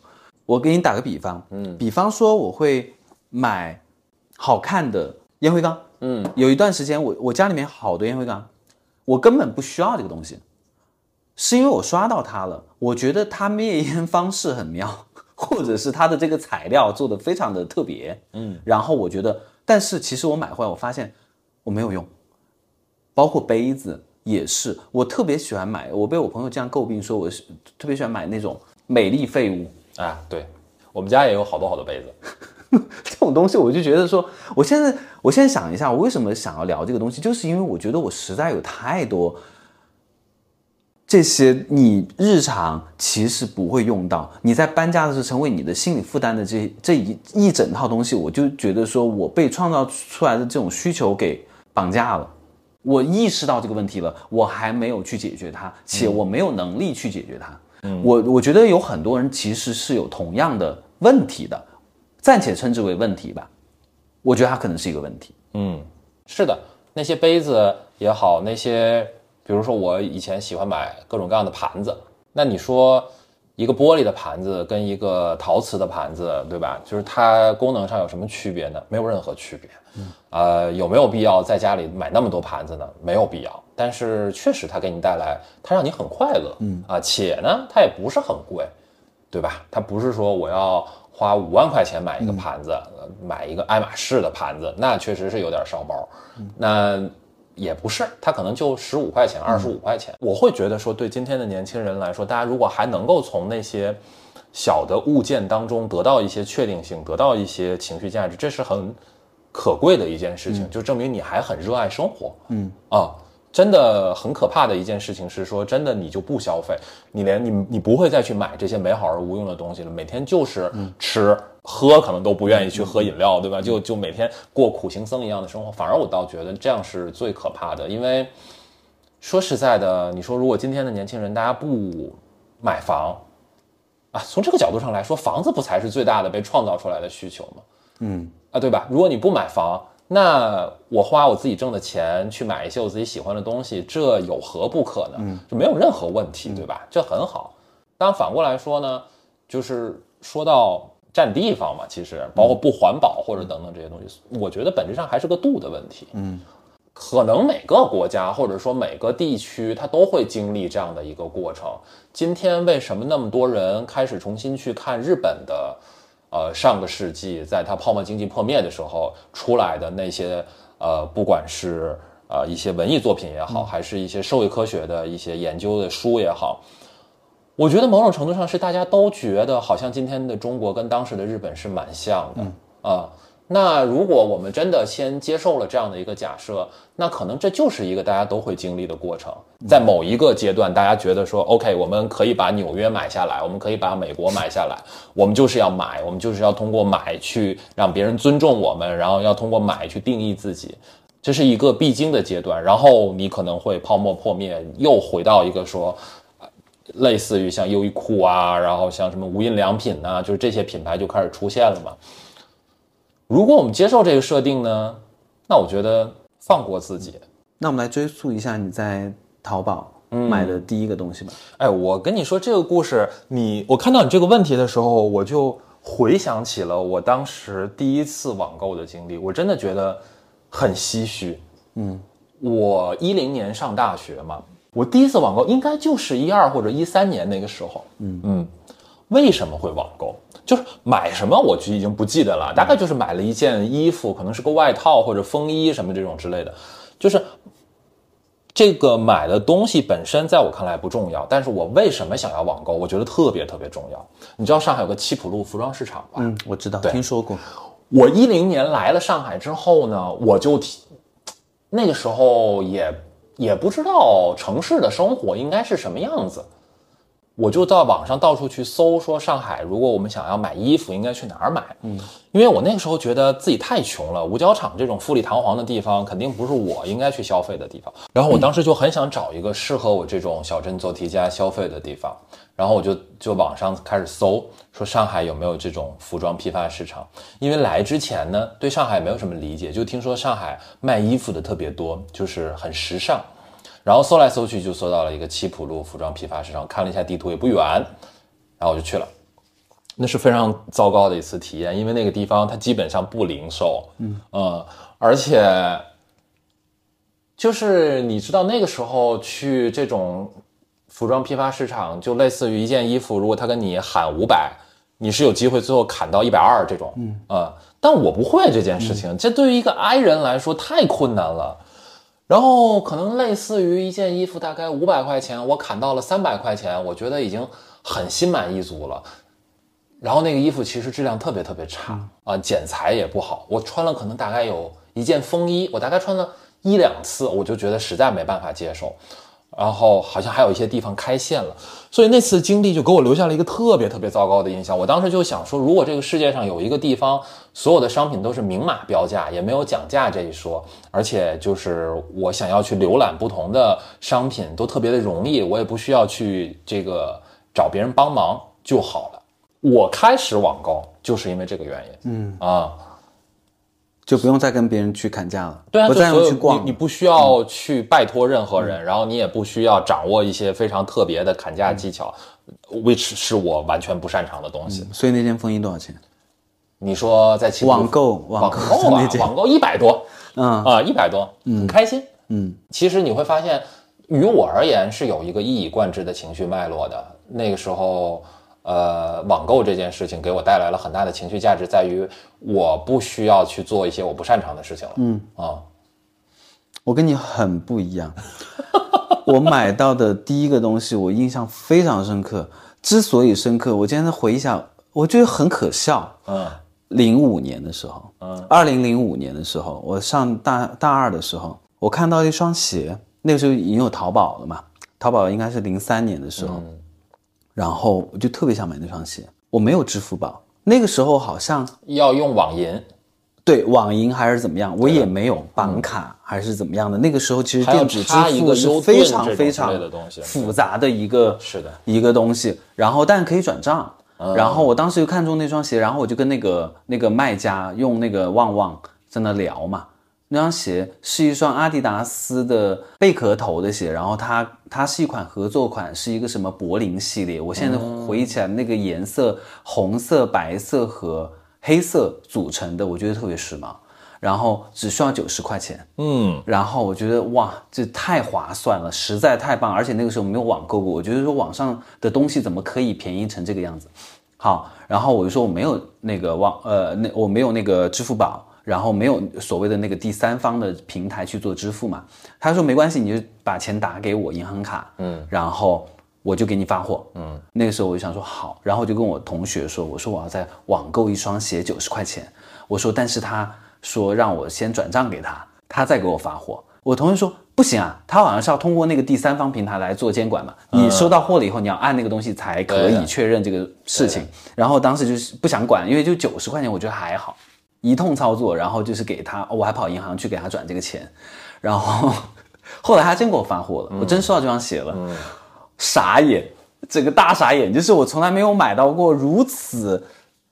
S2: 我给你打个比方，嗯，比方说我会买好看的烟灰缸，嗯，有一段时间我我家里面好多烟灰缸，我根本不需要这个东西，是因为我刷到它了，我觉得它灭烟方式很妙，或者是它的这个材料做的非常的特别，嗯，然后我觉得，但是其实我买回来我发现我没有用。包括杯子也是，我特别喜欢买。我被我朋友这样诟病说，我是特别喜欢买那种美丽废物
S1: 啊。对，我们家也有好多好多杯
S2: 子，这种东西我就觉得说，我现在我现在想一下，我为什么想要聊这个东西，就是因为我觉得我实在有太多这些你日常其实不会用到，你在搬家的时候成为你的心理负担的这这一一整套东西，我就觉得说我被创造出来的这种需求给绑架了。我意识到这个问题了，我还没有去解决它，且我没有能力去解决它。嗯我我觉得有很多人其实是有同样的问题的，暂且称之为问题吧。我觉得它可能是一个问题。
S1: 嗯，是的，那些杯子也好，那些比如说我以前喜欢买各种各样的盘子，那你说一个玻璃的盘子跟一个陶瓷的盘子，对吧？就是它功能上有什么区别呢？没有任何区别。呃，有没有必要在家里买那么多盘子呢？没有必要。但是确实它给你带来，它让你很快乐。嗯啊，且呢，它也不是很贵，对吧？它不是说我要。花五万块钱买一个盘子，买一个爱马仕的盘子，那确实是有点烧包。那也不是，它可能就十五块钱、二十五块钱。我会觉得说，对今天的年轻人来说，大家如果还能够从那些小的物件当中得到一些确定性，得到一些情绪价值，这是很可贵的一件事情，就证明你还很热爱生活。嗯啊。真的很可怕的一件事情是说，真的你就不消费，你连你你不会再去买这些美好而无用的东西了，每天就是吃喝，可能都不愿意去喝饮料，对吧？就就每天过苦行僧一样的生活，反而我倒觉得这样是最可怕的。因为说实在的，你说如果今天的年轻人大家不买房啊，从这个角度上来说，房子不才是最大的被创造出来的需求吗？嗯啊，对吧？如果你不买房。那我花我自己挣的钱去买一些我自己喜欢的东西，这有何不可呢？嗯，就没有任何问题，对吧？这很好。当然反过来说呢，就是说到占地方嘛，其实包括不环保或者等等这些东西，我觉得本质上还是个度的问题。嗯，可能每个国家或者说每个地区它都会经历这样的一个过程。今天为什么那么多人开始重新去看日本的？呃，上个世纪在它泡沫经济破灭的时候出来的那些，呃，不管是呃一些文艺作品也好，还是一些社会科学的一些研究的书也好，我觉得某种程度上是大家都觉得好像今天的中国跟当时的日本是蛮像的啊。那如果我们真的先接受了这样的一个假设，那可能这就是一个大家都会经历的过程。在某一个阶段，大家觉得说，OK，我们可以把纽约买下来，我们可以把美国买下来，我们就是要买，我们就是要通过买去让别人尊重我们，然后要通过买去定义自己，这是一个必经的阶段。然后你可能会泡沫破灭，又回到一个说，类似于像优衣库啊，然后像什么无印良品呐，就是这些品牌就开始出现了嘛。如果我们接受这个设定呢，那我觉得放过自己。
S2: 那我们来追溯一下你在淘宝买的第一个东西吧。
S1: 哎，我跟你说这个故事，你我看到你这个问题的时候，我就回想起了我当时第一次网购的经历，我真的觉得很唏嘘。嗯，我一零年上大学嘛，我第一次网购应该就是一二或者一三年那个时候。嗯嗯，为什么会网购？就是买什么，我就已经不记得了。大概就是买了一件衣服，可能是个外套或者风衣什么这种之类的。就是这个买的东西本身，在我看来不重要。但是我为什么想要网购？我觉得特别特别重要。你知道上海有个七浦路服装市场吧？
S2: 嗯，我知道，听说过。
S1: 我一零年来了上海之后呢，我就那个时候也也不知道城市的生活应该是什么样子。我就到网上到处去搜，说上海，如果我们想要买衣服，应该去哪儿买？嗯，因为我那个时候觉得自己太穷了，五角场这种富丽堂皇的地方，肯定不是我应该去消费的地方。然后我当时就很想找一个适合我这种小镇做题家消费的地方。然后我就就网上开始搜，说上海有没有这种服装批发市场？因为来之前呢，对上海没有什么理解，就听说上海卖衣服的特别多，就是很时尚。然后搜来搜去就搜到了一个七浦路服装批发市场，看了一下地图也不远，然后我就去了。那是非常糟糕的一次体验，因为那个地方它基本上不零售，嗯嗯，而且就是你知道那个时候去这种服装批发市场，就类似于一件衣服，如果他跟你喊五百，你是有机会最后砍到一百二这种，嗯啊，但我不会这件事情，这对于一个 I 人来说太困难了。然后可能类似于一件衣服，大概五百块钱，我砍到了三百块钱，我觉得已经很心满意足了。然后那个衣服其实质量特别特别差啊，剪裁也不好。我穿了可能大概有一件风衣，我大概穿了一两次，我就觉得实在没办法接受。然后好像还有一些地方开线了，所以那次经历就给我留下了一个特别特别糟糕的印象。我当时就想说，如果这个世界上有一个地方，所有的商品都是明码标价，也没有讲价这一说，而且就是我想要去浏览不同的商品都特别的容易，我也不需要去这个。找别人帮忙就好了。我开始网购就是因为这个原因，嗯啊，
S2: 就不用再跟别人去砍价了，
S1: 对啊，
S2: 不再
S1: 就所有
S2: 用去逛，
S1: 你，你不需要去拜托任何人，然后你也不需要掌握一些非常特别的砍价技巧、w h i c h 是我完全不擅长的东西。
S2: 所以那件风衣多少钱？
S1: 你说在
S2: 网购
S1: 网
S2: 网购
S1: 购啊
S2: 那，件
S1: 网购一百多，
S2: 嗯
S1: 啊，一百多，很开心。
S2: 嗯，
S1: 其实你会发现，于我而言是有一个一以贯之的情绪脉络的。那个时候，呃，网购这件事情给我带来了很大的情绪价值，在于我不需要去做一些我不擅长的事情了。嗯啊，
S2: 我跟你很不一样。我买到的第一个东西，我印象非常深刻。之所以深刻，我今天在回忆一下，我觉得很可笑。
S1: 嗯
S2: 零五年的时候，嗯，二零零五年的时候，我上大大二的时候，我看到一双鞋，那个时候已经有淘宝了嘛，淘宝应该是零三年的时候，然后我就特别想买那双鞋，我没有支付宝，那个时候好像
S1: 要用网银，
S2: 对网银还是怎么样，我也没有绑卡还是怎么样的。那个时候其实电子支付是非常非常复杂的一个
S1: 是的
S2: 一个东西。然后但可以转账。然后我当时就看中那双鞋，然后我就跟那个那个卖家用那个旺旺在那聊嘛。那双鞋是一双阿迪达斯的贝壳头的鞋，然后它它是一款合作款，是一个什么柏林系列。我现在回忆起来，那个颜色红色、白色和黑色组成的，我觉得特别时髦。然后只需要九十块钱，
S1: 嗯，
S2: 然后我觉得哇，这太划算了，实在太棒！而且那个时候没有网购过，我觉得说网上的东西怎么可以便宜成这个样子？好，然后我就说我没有那个网呃，那我没有那个支付宝，然后没有所谓的那个第三方的平台去做支付嘛。他说没关系，你就把钱打给我银行卡，嗯，然后我就给你发货，嗯。那个时候我就想说好，然后就跟我同学说，我说我要在网购一双鞋九十块钱，我说但是他说让我先转账给他，他再给我发货。我同学说不行啊，他好像是要通过那个第三方平台来做监管嘛。你收到货了以后，你要按那个东西才可以确认这个事情。然后当时就是不想管，因为就九十块钱，我觉得还好，一通操作，然后就是给他，我还跑银行去给他转这个钱，然后 后来他真给我发货了，我真收到这双鞋了，傻眼，整个大傻眼，就是我从来没有买到过如此，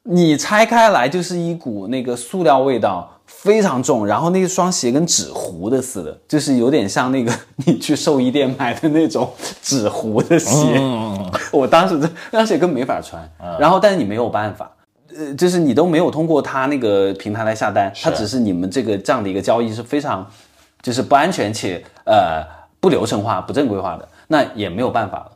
S2: 你拆开来就是一股那个塑料味道。非常重，然后那双鞋跟纸糊的似的，就是有点像那个你去寿衣店买的那种纸糊的鞋。我当时这那双鞋根本没法穿，然后但是你没有办法，呃，就是你都没有通过他那个平台来下单，他只是你们这个这样的一个交易是非常，就是不安全且呃不流程化、不正规化的，那也没有办法了。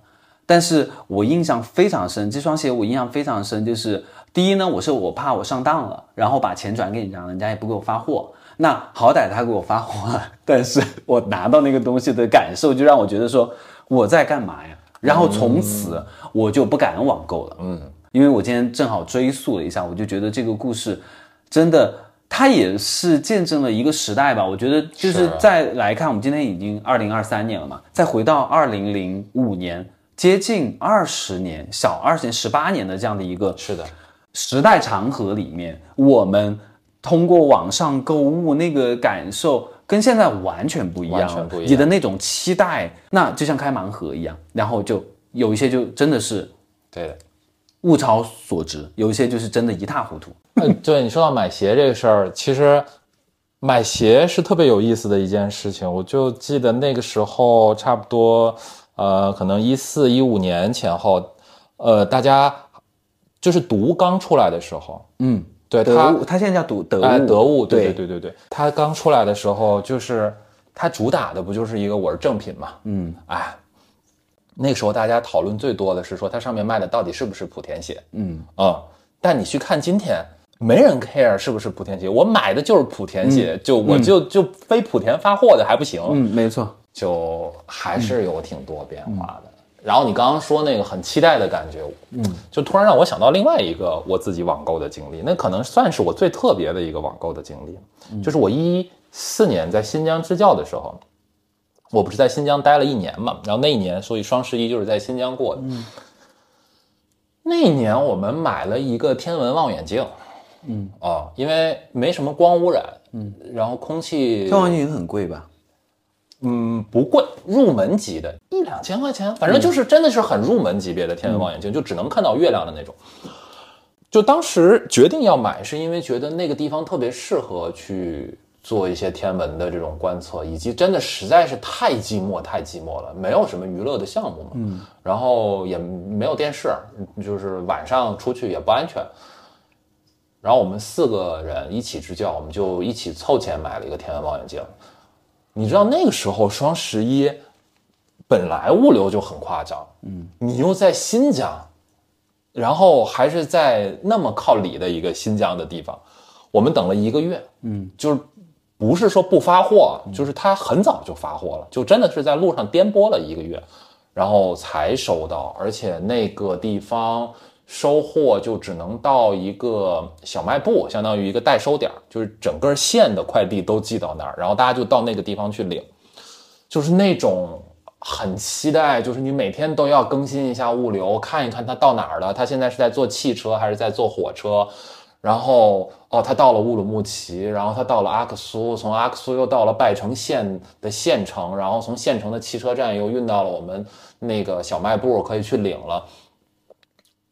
S2: 但是我印象非常深，这双鞋我印象非常深，就是第一呢，我是我怕我上当了，然后把钱转给人家，人家也不给我发货。那好歹他给我发货了，但是我拿到那个东西的感受，就让我觉得说我在干嘛呀？然后从此我就不敢网购了。嗯，因为我今天正好追溯了一下，我就觉得这个故事真的，它也是见证了一个时代吧。我觉得就是
S1: 是
S2: 再来看，我们今天已经二零二三年了嘛，再回到二零零五年，接近二十年，小二十年、十八年的这样的一个
S1: 是的，
S2: 时代长河里面，我们通过网上购物那个感受跟现在完全不一样了，
S1: 完全不一样
S2: 你的那种期待，那就像开盲盒一样，然后就有一些就真的是
S1: 对的。
S2: 物超所值，有一些就是真的一塌糊涂。
S1: 嗯，对你说到买鞋这个事儿，其实买鞋是特别有意思的一件事情。我就记得那个时候，差不多呃，可能一四一五年前后，呃，大家就是毒刚出来的时候，
S2: 嗯，
S1: 对它
S2: 德物，它现在叫毒德物，
S1: 哎，得物，对
S2: 对。
S1: 对对对对，它刚出来的时候，就是它主打的不就是一个我是正品嘛，嗯，哎，那个时候大家讨论最多的是说它上面卖的到底是不是莆田鞋，
S2: 嗯。
S1: 啊、但你去看今天，没人 care 是不是莆田鞋，我买的就是莆田鞋，就我就就非莆田发货的还不行，
S2: 嗯，没错，
S1: 就还是有挺多变化的。然后你刚刚说那个很期待的感觉，嗯，就突然让我想到另外一个我自己网购的经历，那可能算是我最特别的一个网购的经历，就是我一四年在新疆支教的时候，我不是在新疆待了一年嘛，然后那一年，所以双十一就是在新疆过的。那一年我们买了一个天文望远镜，嗯。哦，因为没什么光污染，嗯，然后空气
S2: 天文望远镜很贵吧？
S1: 嗯，不贵，入门级的，一两千块钱，反正就是真的是很入门级别的天文望远镜，就只能看到月亮的那种。就当时决定要买，是因为觉得那个地方特别适合去做一些天文的这种观测，以及真的实在是太寂寞，太寂寞了，没有什么娱乐的项目嘛，嗯，然后也没有电视，就是晚上出去也不安全。然后我们四个人一起支教，我们就一起凑钱买了一个天文望远镜。你知道那个时候双十一本来物流就很夸张，嗯，你又在新疆，然后还是在那么靠里的一个新疆的地方，我们等了一个月，嗯，就是不是说不发货，就是他很早就发货了，就真的是在路上颠簸了一个月，然后才收到，而且那个地方。收货就只能到一个小卖部，相当于一个代收点，就是整个县的快递都寄到那儿，然后大家就到那个地方去领，就是那种很期待，就是你每天都要更新一下物流，看一看它到哪儿了，它现在是在坐汽车还是在坐火车，然后哦，他到了乌鲁木齐，然后他到了阿克苏，从阿克苏又到了拜城县的县城，然后从县城的汽车站又运到了我们那个小卖部，可以去领了。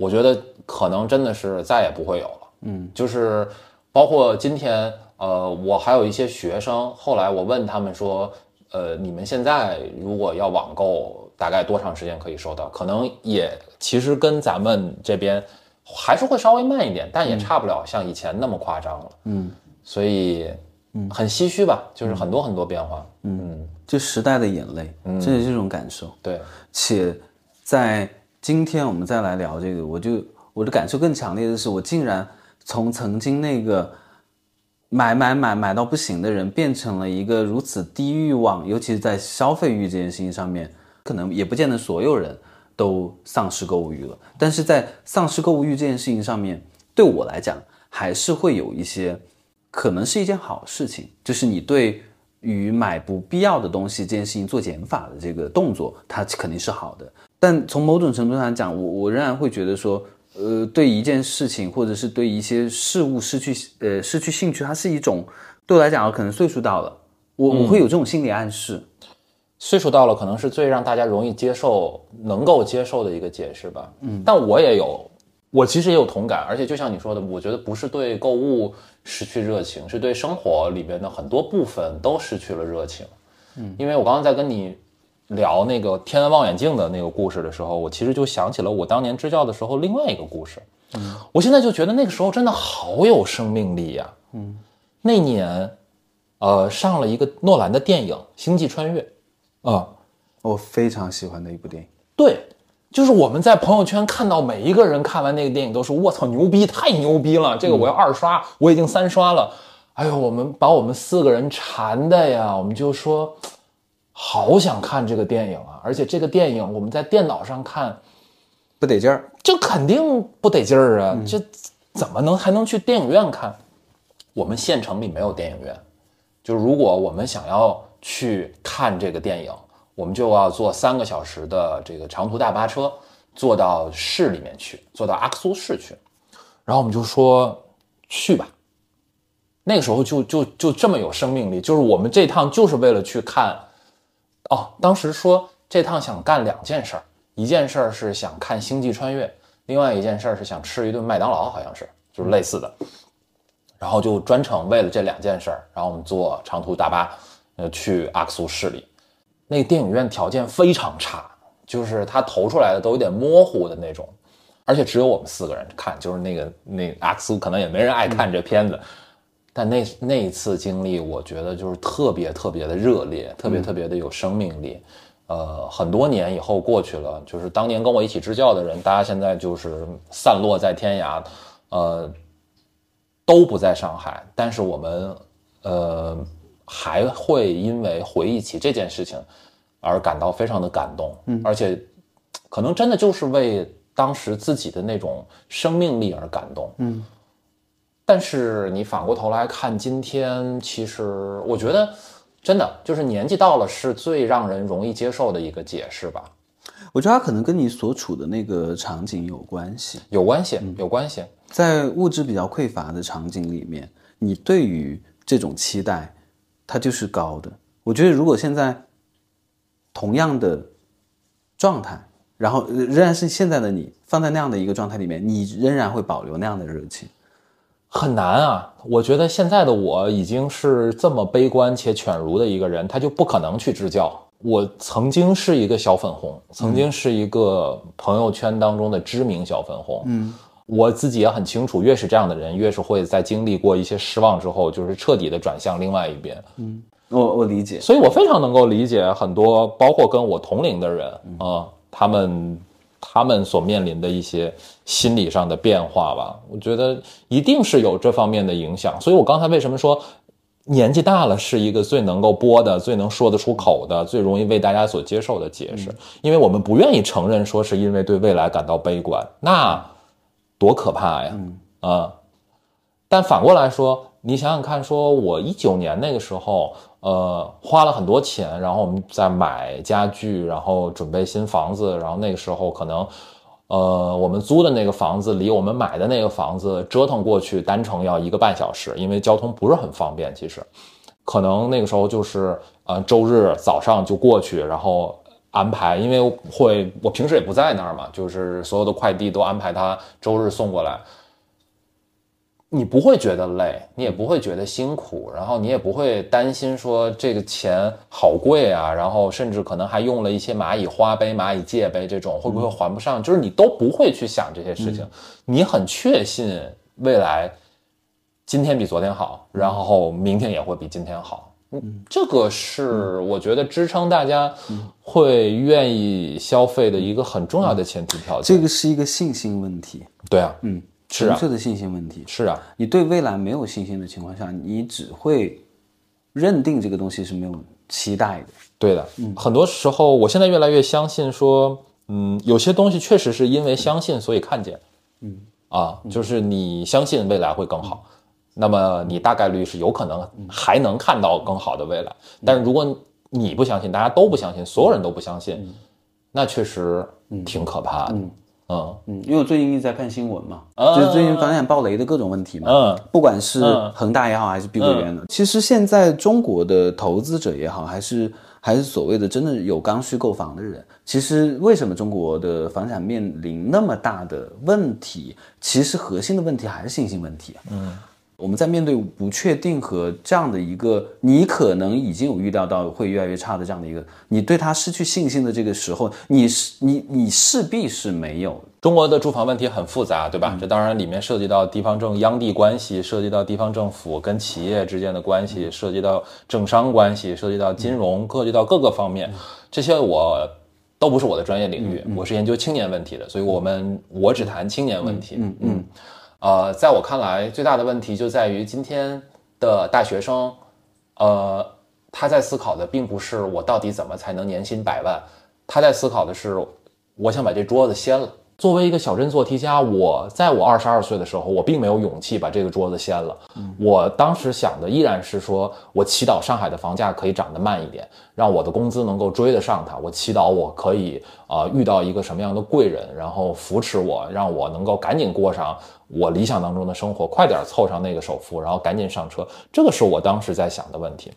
S1: 我觉得可能真的是再也不会有了，嗯，就是包括今天，呃，我还有一些学生，后来我问他们说，呃，你们现在如果要网购，大概多长时间可以收到？可能也其实跟咱们这边还是会稍微慢一点，但也差不了像以前那么夸张了，嗯，所以，嗯，很唏嘘吧，就是很多很多变化，
S2: 嗯，就时代的眼泪，嗯，这是这种感受，
S1: 对，
S2: 且在。今天我们再来聊这个，我就我的感受更强烈的是，我竟然从曾经那个买买买买到不行的人，变成了一个如此低欲望，尤其是在消费欲这件事情上面，可能也不见得所有人都丧失购物欲了。但是在丧失购物欲这件事情上面，对我来讲，还是会有一些可能是一件好事情，就是你对于买不必要的东西这件事情做减法的这个动作，它肯定是好的。但从某种程度上讲，我我仍然会觉得说，呃，对一件事情或者是对一些事物失去呃失去兴趣，它是一种对我来讲，可能岁数到了，我我会有这种心理暗示。
S1: 岁数到了，可能是最让大家容易接受、能够接受的一个解释吧。嗯，但我也有，我其实也有同感，而且就像你说的，我觉得不是对购物失去热情，是对生活里边的很多部分都失去了热情。嗯，因为我刚刚在跟你。聊那个天文望远镜的那个故事的时候，我其实就想起了我当年支教的时候另外一个故事。嗯，我现在就觉得那个时候真的好有生命力呀。嗯，那年，呃，上了一个诺兰的电影《星际穿越》，啊，
S2: 我非常喜欢的一部电影。
S1: 对，就是我们在朋友圈看到每一个人看完那个电影都说：“我操，牛逼，太牛逼了！这个我要二刷，我已经三刷了。”哎呦，我们把我们四个人馋的呀，我们就说。好想看这个电影啊！而且这个电影我们在电脑上看，
S2: 不得劲儿，
S1: 这肯定不得劲儿啊！这怎么能还能去电影院看？我们县城里没有电影院，就如果我们想要去看这个电影，我们就要坐三个小时的这个长途大巴车，坐到市里面去，坐到阿克苏市去。然后我们就说去吧。那个时候就就就这么有生命力，就是我们这趟就是为了去看。哦，当时说这趟想干两件事儿，一件事儿是想看《星际穿越》，另外一件事儿是想吃一顿麦当劳，好像是就是类似的。然后就专程为了这两件事儿，然后我们坐长途大巴，呃，去阿克苏市里。那电影院条件非常差，就是它投出来的都有点模糊的那种，而且只有我们四个人看，就是那个那阿克苏可能也没人爱看这片子。但那那一次经历，我觉得就是特别特别的热烈，特别特别的有生命力。呃，很多年以后过去了，就是当年跟我一起支教的人，大家现在就是散落在天涯，呃，都不在上海。但是我们呃还会因为回忆起这件事情而感到非常的感动，嗯，而且可能真的就是为当时自己的那种生命力而感动，嗯。但是你反过头来看，今天其实我觉得，真的就是年纪到了是最让人容易接受的一个解释吧。
S2: 我觉得它可能跟你所处的那个场景有关系，
S1: 有关系，有关系。
S2: 在物质比较匮乏的场景里面，你对于这种期待，它就是高的。我觉得如果现在同样的状态，然后仍然是现在的你，放在那样的一个状态里面，你仍然会保留那样的热情？
S1: 很难啊！我觉得现在的我已经是这么悲观且犬儒的一个人，他就不可能去支教。我曾经是一个小粉红，曾经是一个朋友圈当中的知名小粉红。嗯，我自己也很清楚，越是这样的人，越是会在经历过一些失望之后，就是彻底的转向另外一边。
S2: 嗯，我我理解，
S1: 所以我非常能够理解很多，包括跟我同龄的人啊，他们他们所面临的一些心理上的变化吧。我觉得一定是有这方面的影响。所以我刚才为什么说？年纪大了是一个最能够播的、最能说得出口的、最容易为大家所接受的解释，因为我们不愿意承认说是因为对未来感到悲观，那多可怕呀！啊！但反过来说，你想想看，说我一九年那个时候，呃，花了很多钱，然后我们在买家具，然后准备新房子，然后那个时候可能。呃，我们租的那个房子离我们买的那个房子折腾过去单程要一个半小时，因为交通不是很方便。其实，可能那个时候就是呃周日早上就过去，然后安排，因为会我平时也不在那儿嘛，就是所有的快递都安排他周日送过来。你不会觉得累，你也不会觉得辛苦，然后你也不会担心说这个钱好贵啊，然后甚至可能还用了一些蚂蚁花呗、蚂蚁借呗这种，会不会还不上？就是你都不会去想这些事情，你很确信未来今天比昨天好，然后明天也会比今天好。嗯，这个是我觉得支撑大家会愿意消费的一个很重要的前提条
S2: 件。这个是一个信心问题。
S1: 对啊，嗯。
S2: 纯粹的信心问题。
S1: 是啊，
S2: 你对未来没有信心的情况下，你只会认定这个东西是没有期待的。
S1: 对的，嗯，很多时候，我现在越来越相信说，嗯，有些东西确实是因为相信所以看见，嗯。啊，就是你相信未来会更好，那么你大概率是有可能还能看到更好的未来。但是如果你不相信，大家都不相信，所有人都不相信，那确实挺可怕的。
S2: 嗯嗯，因为我最近一直在看新闻嘛，就是最近房产暴雷的各种问题嘛，嗯，不管是恒大也好，还是碧桂园的，其实现在中国的投资者也好，还是还是所谓的真的有刚需购房的人，其实为什么中国的房产面临那么大的问题？其实核心的问题还是信心问题。嗯。我们在面对不确定和这样的一个，你可能已经有预料到会越来越差的这样的一个，你对它失去信心的这个时候，你是你你势必是没有。
S1: 中国的住房问题很复杂，对吧？这当然里面涉及到地方政央地关系，涉及到地方政府跟企业之间的关系，涉及到政商关系，涉及到金融，涉及到各个方面。这些我都不是我的专业领域，我是研究青年问题的，所以我们我只谈青年问题。嗯嗯。呃，在我看来，最大的问题就在于今天的大学生，呃，他在思考的并不是我到底怎么才能年薪百万，他在思考的是，我想把这桌子掀了。作为一个小镇做题家，我在我二十二岁的时候，我并没有勇气把这个桌子掀了。我当时想的依然是说，我祈祷上海的房价可以涨得慢一点，让我的工资能够追得上它。我祈祷我可以啊遇到一个什么样的贵人，然后扶持我，让我能够赶紧过上我理想当中的生活，快点凑上那个首付，然后赶紧上车。这个是我当时在想的问题。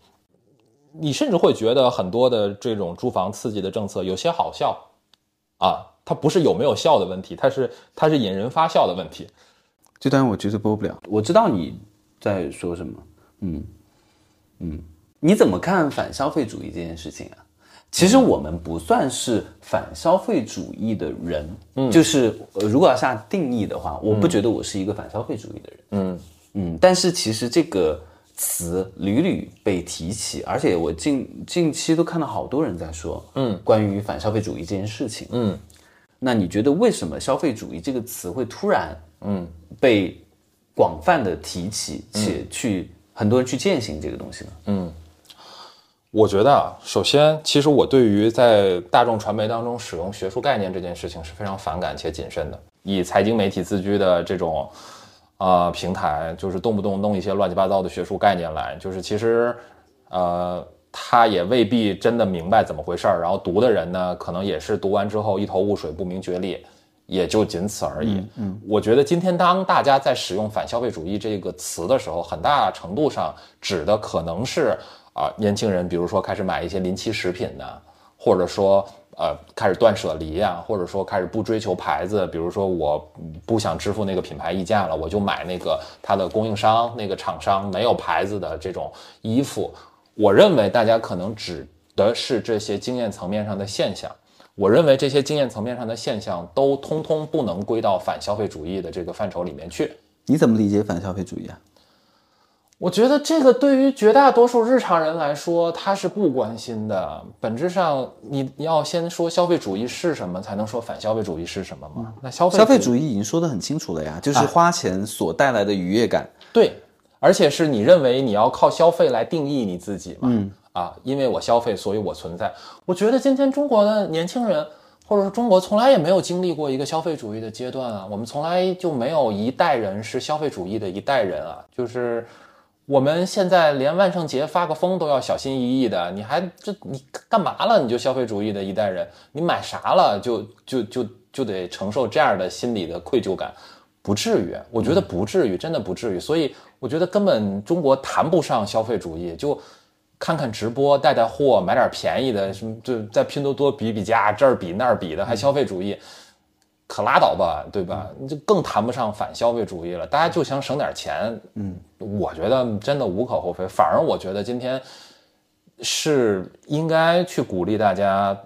S1: 你甚至会觉得很多的这种住房刺激的政策有些好笑，啊。它不是有没有效的问题，它是它是引人发笑的问题。
S2: 这段我绝对播不了。我知道你在说什么。嗯嗯，你怎么看反消费主义这件事情啊？其实我们不算是反消费主义的人。嗯，就是如果要下定义的话，我不觉得我是一个反消费主义的人。嗯嗯，但是其实这个词屡屡被提起，而且我近近期都看到好多人在说，嗯，关于反消费主义这件事情。嗯。那你觉得为什么消费主义这个词会突然嗯被广泛的提起，且去很多人去践行这个东西呢？嗯，
S1: 我觉得啊，首先，其实我对于在大众传媒当中使用学术概念这件事情是非常反感且谨慎的。以财经媒体自居的这种啊平台，就是动不动弄一些乱七八糟的学术概念来，就是其实呃。他也未必真的明白怎么回事儿，然后读的人呢，可能也是读完之后一头雾水、不明觉厉，也就仅此而已。嗯，我觉得今天当大家在使用反消费主义这个词的时候，很大程度上指的可能是啊年轻人，比如说开始买一些临期食品的。或者说呃开始断舍离呀，或者说开始不追求牌子，比如说我不想支付那个品牌溢价了，我就买那个它的供应商那个厂商没有牌子的这种衣服。我认为大家可能指的是这些经验层面上的现象。我认为这些经验层面上的现象都通通不能归到反消费主义的这个范畴里面去。
S2: 你怎么理解反消费主义啊？
S1: 我觉得这个对于绝大多数日常人来说，他是不关心的。本质上，你要先说消费主义是什么，才能说反消费主义是什么嘛？那消费
S2: 消费主义已经说得很清楚了呀，就是花钱所带来的愉悦感。
S1: 对，而且是你认为你要靠消费来定义你自己嘛？嗯啊，因为我消费，所以我存在。我觉得今天中国的年轻人，或者说中国从来也没有经历过一个消费主义的阶段啊，我们从来就没有一代人是消费主义的一代人啊，就是。我们现在连万圣节发个疯都要小心翼翼的，你还这你干嘛了？你就消费主义的一代人，你买啥了就就就就得承受这样的心理的愧疚感，不至于，我觉得不至于，真的不至于。所以我觉得根本中国谈不上消费主义，就看看直播带带货，买点便宜的，什么就在拼多多比比价，这儿比那儿比的，还消费主义。可拉倒吧，对吧？你就更谈不上反消费主义了。大家就想省点钱，嗯，我觉得真的无可厚非。反而我觉得今天是应该去鼓励大家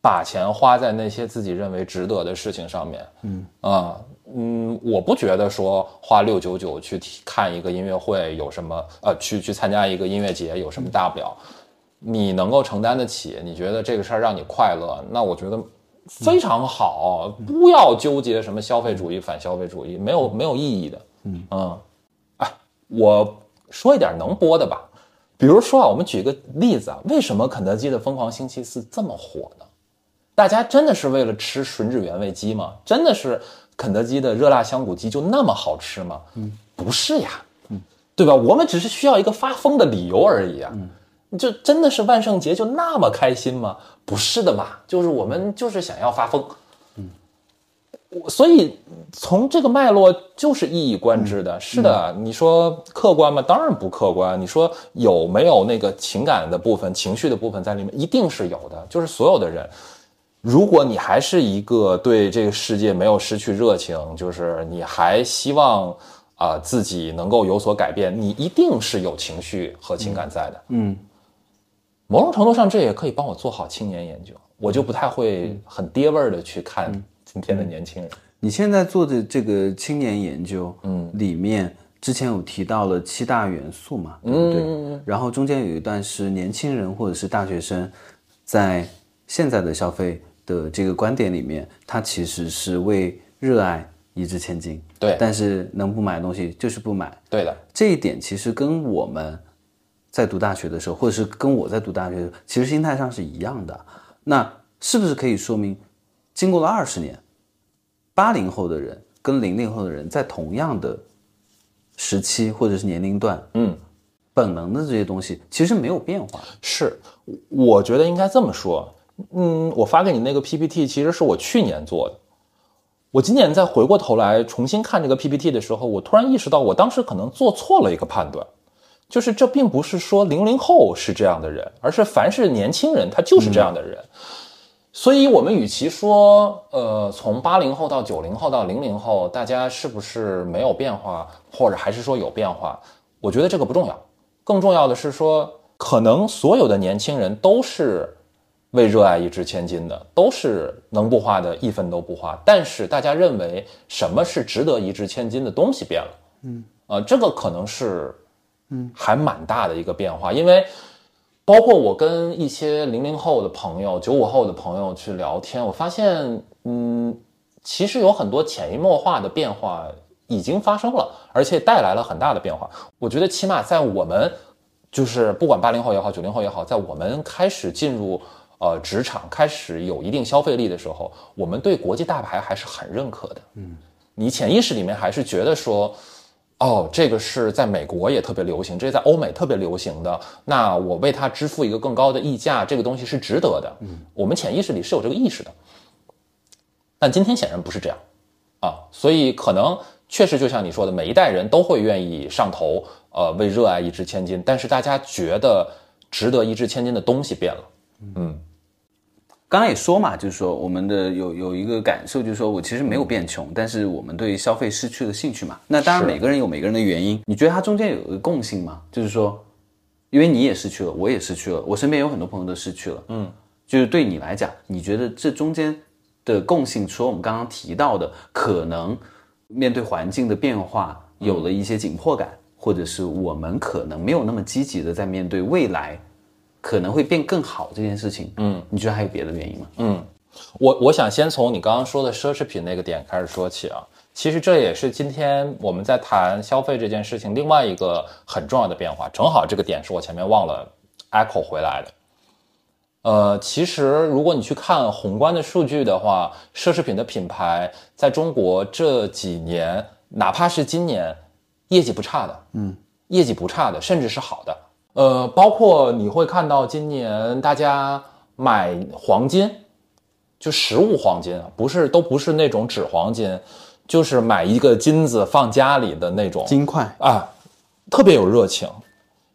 S1: 把钱花在那些自己认为值得的事情上面。嗯啊，嗯，我不觉得说花六九九去看一个音乐会有什么，呃，去去参加一个音乐节有什么大不了。你能够承担得起，你觉得这个事儿让你快乐，那我觉得。非常好，不要纠结什么消费主义、反消费主义，没有没有意义的。嗯啊，哎，我说一点能播的吧，比如说啊，我们举个例子啊，为什么肯德基的疯狂星期四这么火呢？大家真的是为了吃吮指原味鸡吗？真的是肯德基的热辣香骨鸡就那么好吃吗？嗯，不是呀，嗯，对吧？我们只是需要一个发疯的理由而已啊。嗯。就真的是万圣节就那么开心吗？不是的嘛，就是我们就是想要发疯，嗯，所以从这个脉络就是一以贯之的。是的，你说客观吗？当然不客观。你说有没有那个情感的部分、情绪的部分在里面？一定是有的。就是所有的人，如果你还是一个对这个世界没有失去热情，就是你还希望啊自己能够有所改变，你一定是有情绪和情感在的。嗯。某种程度上，这也可以帮我做好青年研究，我就不太会很爹味儿的去看今天的年轻人。
S2: 你现在做的这个青年研究，嗯，里面之前有提到了七大元素嘛，对不对？然后中间有一段是年轻人或者是大学生，在现在的消费的这个观点里面，他其实是为热爱一掷千金，
S1: 对，
S2: 但是能不买东西就是不买，
S1: 对的。
S2: 这一点其实跟我们。在读大学的时候，或者是跟我在读大学，其实心态上是一样的。那是不是可以说明，经过了二十年，八零后的人跟零零后的人在同样的时期或者是年龄段，嗯，本能的这些东西其实没有变化。
S1: 是，我觉得应该这么说。嗯，我发给你那个 PPT，其实是我去年做的。我今年再回过头来重新看这个 PPT 的时候，我突然意识到，我当时可能做错了一个判断。就是这并不是说零零后是这样的人，而是凡是年轻人他就是这样的人。所以，我们与其说，呃，从八零后到九零后到零零后，大家是不是没有变化，或者还是说有变化？我觉得这个不重要，更重要的是说，可能所有的年轻人都是为热爱一掷千金的，都是能不花的一分都不花。但是，大家认为什么是值得一掷千金的东西变了？嗯，呃，这个可能是。嗯，还蛮大的一个变化，因为包括我跟一些零零后的朋友、九五后的朋友去聊天，我发现，嗯，其实有很多潜移默化的变化已经发生了，而且带来了很大的变化。我觉得，起码在我们，就是不管八零后也好，九零后也好，在我们开始进入呃职场、开始有一定消费力的时候，我们对国际大牌还是很认可的。嗯，你潜意识里面还是觉得说。哦，这个是在美国也特别流行，这是在欧美特别流行的。那我为它支付一个更高的溢价，这个东西是值得的。嗯，我们潜意识里是有这个意识的。但今天显然不是这样啊，所以可能确实就像你说的，每一代人都会愿意上头，呃，为热爱一掷千金。但是大家觉得值得一掷千金的东西变了。嗯，
S2: 刚刚也说嘛，就是说我们的有有一个感受，就是说我其实没有变穷，但是我们对消费失去了兴趣嘛。那当然每个人有每个人的原因，你觉得它中间有一个共性吗？就是说，因为你也失去了，我也失去了，我身边有很多朋友都失去了，嗯，就是对你来讲，你觉得这中间的共性，除了我们刚刚提到的，可能面对环境的变化有了一些紧迫感，或者是我们可能没有那么积极的在面对未来可能会变更好这件事情，嗯，你觉得还有别的原因吗？
S1: 嗯我我想先从你刚刚说的奢侈品那个点开始说起啊。其实这也是今天我们在谈消费这件事情另外一个很重要的变化。正好这个点是我前面忘了 echo 回来的。呃，其实如果你去看宏观的数据的话，奢侈品的品牌在中国这几年，哪怕是今年，业绩不差的，嗯，业绩不差的，甚至是好的。呃，包括你会看到今年大家买黄金，就实物黄金啊，不是都不是那种纸黄金，就是买一个金子放家里的那种
S2: 金块，
S1: 啊，特别有热情。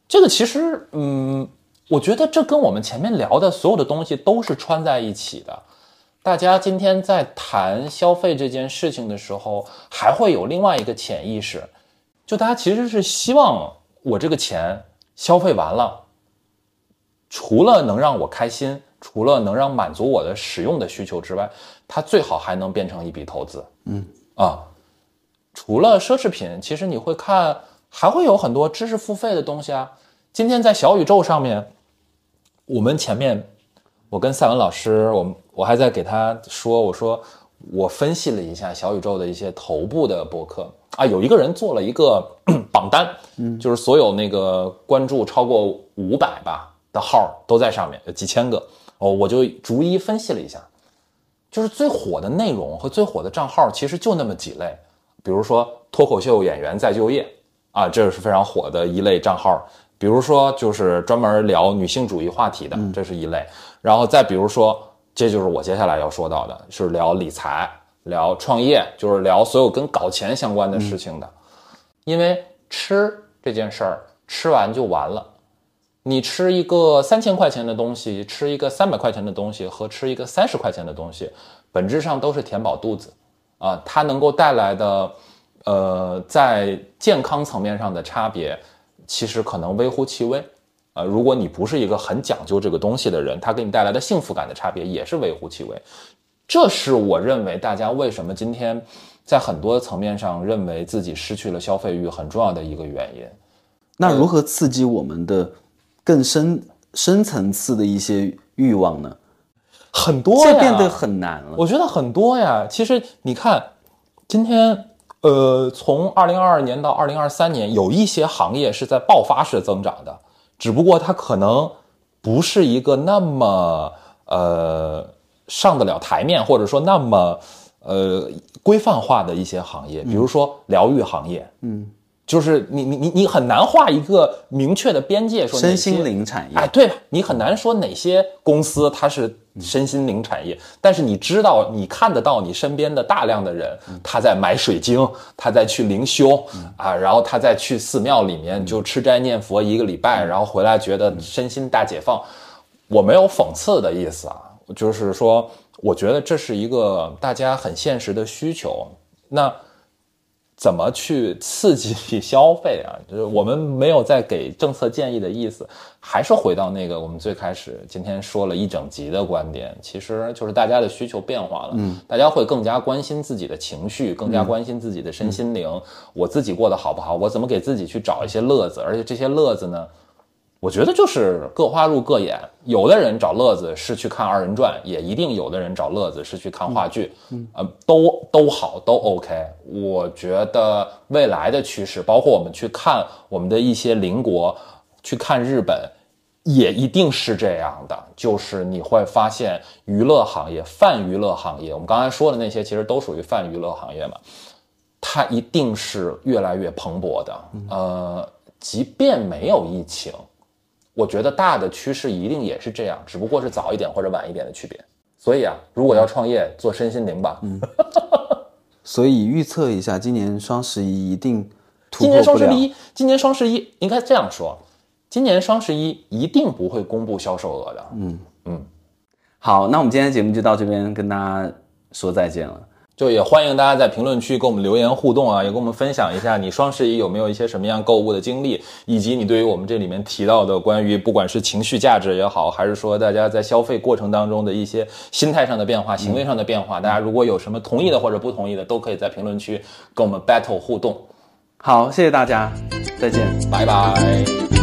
S1: 这个其实，嗯，我觉得这跟我们前面聊的所有的东西都是穿在一起的。大家今天在谈消费这件事情的时候，还会有另外一个潜意识，就大家其实是希望我这个钱消费完了，除了能让我开心，除了能让满足我的使用的需求之外，它最好还能变成一笔投资。嗯啊，除了奢侈品，其实你会看还会有很多知识付费的东西啊。今天在小宇宙上面，我们前面我跟赛文老师，我们我还在给他说，我说我分析了一下小宇宙的一些头部的博客啊，有一个人做了一个 榜单，嗯，就是所有那个关注超过五百吧的号都在上面，有几千个哦，我就逐一分析了一下，就是最火的内容和最火的账号其实就那么几类，比如说脱口秀演员再就业啊，这是非常火的一类账号。比如说，就是专门聊女性主义话题的，这是一类。然后再比如说，这就是我接下来要说到的，是聊理财、聊创业，就是聊所有跟搞钱相关的事情的。因为吃这件事儿，吃完就完了。你吃一个三千块钱的东西，吃一个三百块钱的东西，和吃一个三十块钱的东西，本质上都是填饱肚子啊。它能够带来的，呃，在健康层面上的差别。其实可能微乎其微，呃，如果你不是一个很讲究这个东西的人，它给你带来的幸福感的差别也是微乎其微。这是我认为大家为什么今天在很多层面上认为自己失去了消费欲很重要的一个原因。
S2: 那如何刺激我们的更深深层次的一些欲望呢？
S1: 很多呀，
S2: 这变得很难了。
S1: 我觉得很多呀。其实你看，今天。呃，从二零二二年到二零二三年，有一些行业是在爆发式增长的，只不过它可能不是一个那么呃上得了台面，或者说那么呃规范化的一些行业，比如说疗愈行业，
S2: 嗯，
S1: 就是你你你你很难画一个明确的边界，说
S2: 身心灵产业，
S1: 哎，对你很难说哪些公司它是。身心灵产业，但是你知道，你看得到你身边的大量的人，他在买水晶，他在去灵修啊，然后他在去寺庙里面就吃斋念佛一个礼拜，然后回来觉得身心大解放。我没有讽刺的意思啊，就是说，我觉得这是一个大家很现实的需求。那。怎么去刺激消费啊？就是我们没有在给政策建议的意思，还是回到那个我们最开始今天说了一整集的观点，其实就是大家的需求变化了，嗯，大家会更加关心自己的情绪，更加关心自己的身心灵，我自己过得好不好？我怎么给自己去找一些乐子？而且这些乐子呢？我觉得就是各花入各眼，有的人找乐子是去看二人转，也一定有的人找乐子是去看话剧，呃，都都好，都 OK。我觉得未来的趋势，包括我们去看我们的一些邻国，去看日本，也一定是这样的。就是你会发现，娱乐行业、泛娱乐行业，我们刚才说的那些，其实都属于泛娱乐行业嘛，它一定是越来越蓬勃的。呃，即便没有疫情。我觉得大的趋势一定也是这样，只不过是早一点或者晚一点的区别。所以啊，如果要创业，做身心灵吧。嗯。
S2: 所以预测一下，今年双十一一定突破
S1: 今年双十一，今年双十一应该这样说，今年双十一一定不会公布销售额的。
S2: 嗯嗯。好，那我们今天的节目就到这边，跟大家说再见了。
S1: 就也欢迎大家在评论区跟我们留言互动啊，也跟我们分享一下你双十一有没有一些什么样购物的经历，以及你对于我们这里面提到的关于不管是情绪价值也好，还是说大家在消费过程当中的一些心态上的变化、行为上的变化，大家如果有什么同意的或者不同意的，都可以在评论区跟我们 battle 互动。
S2: 好，谢谢大家，再见。
S1: 拜拜。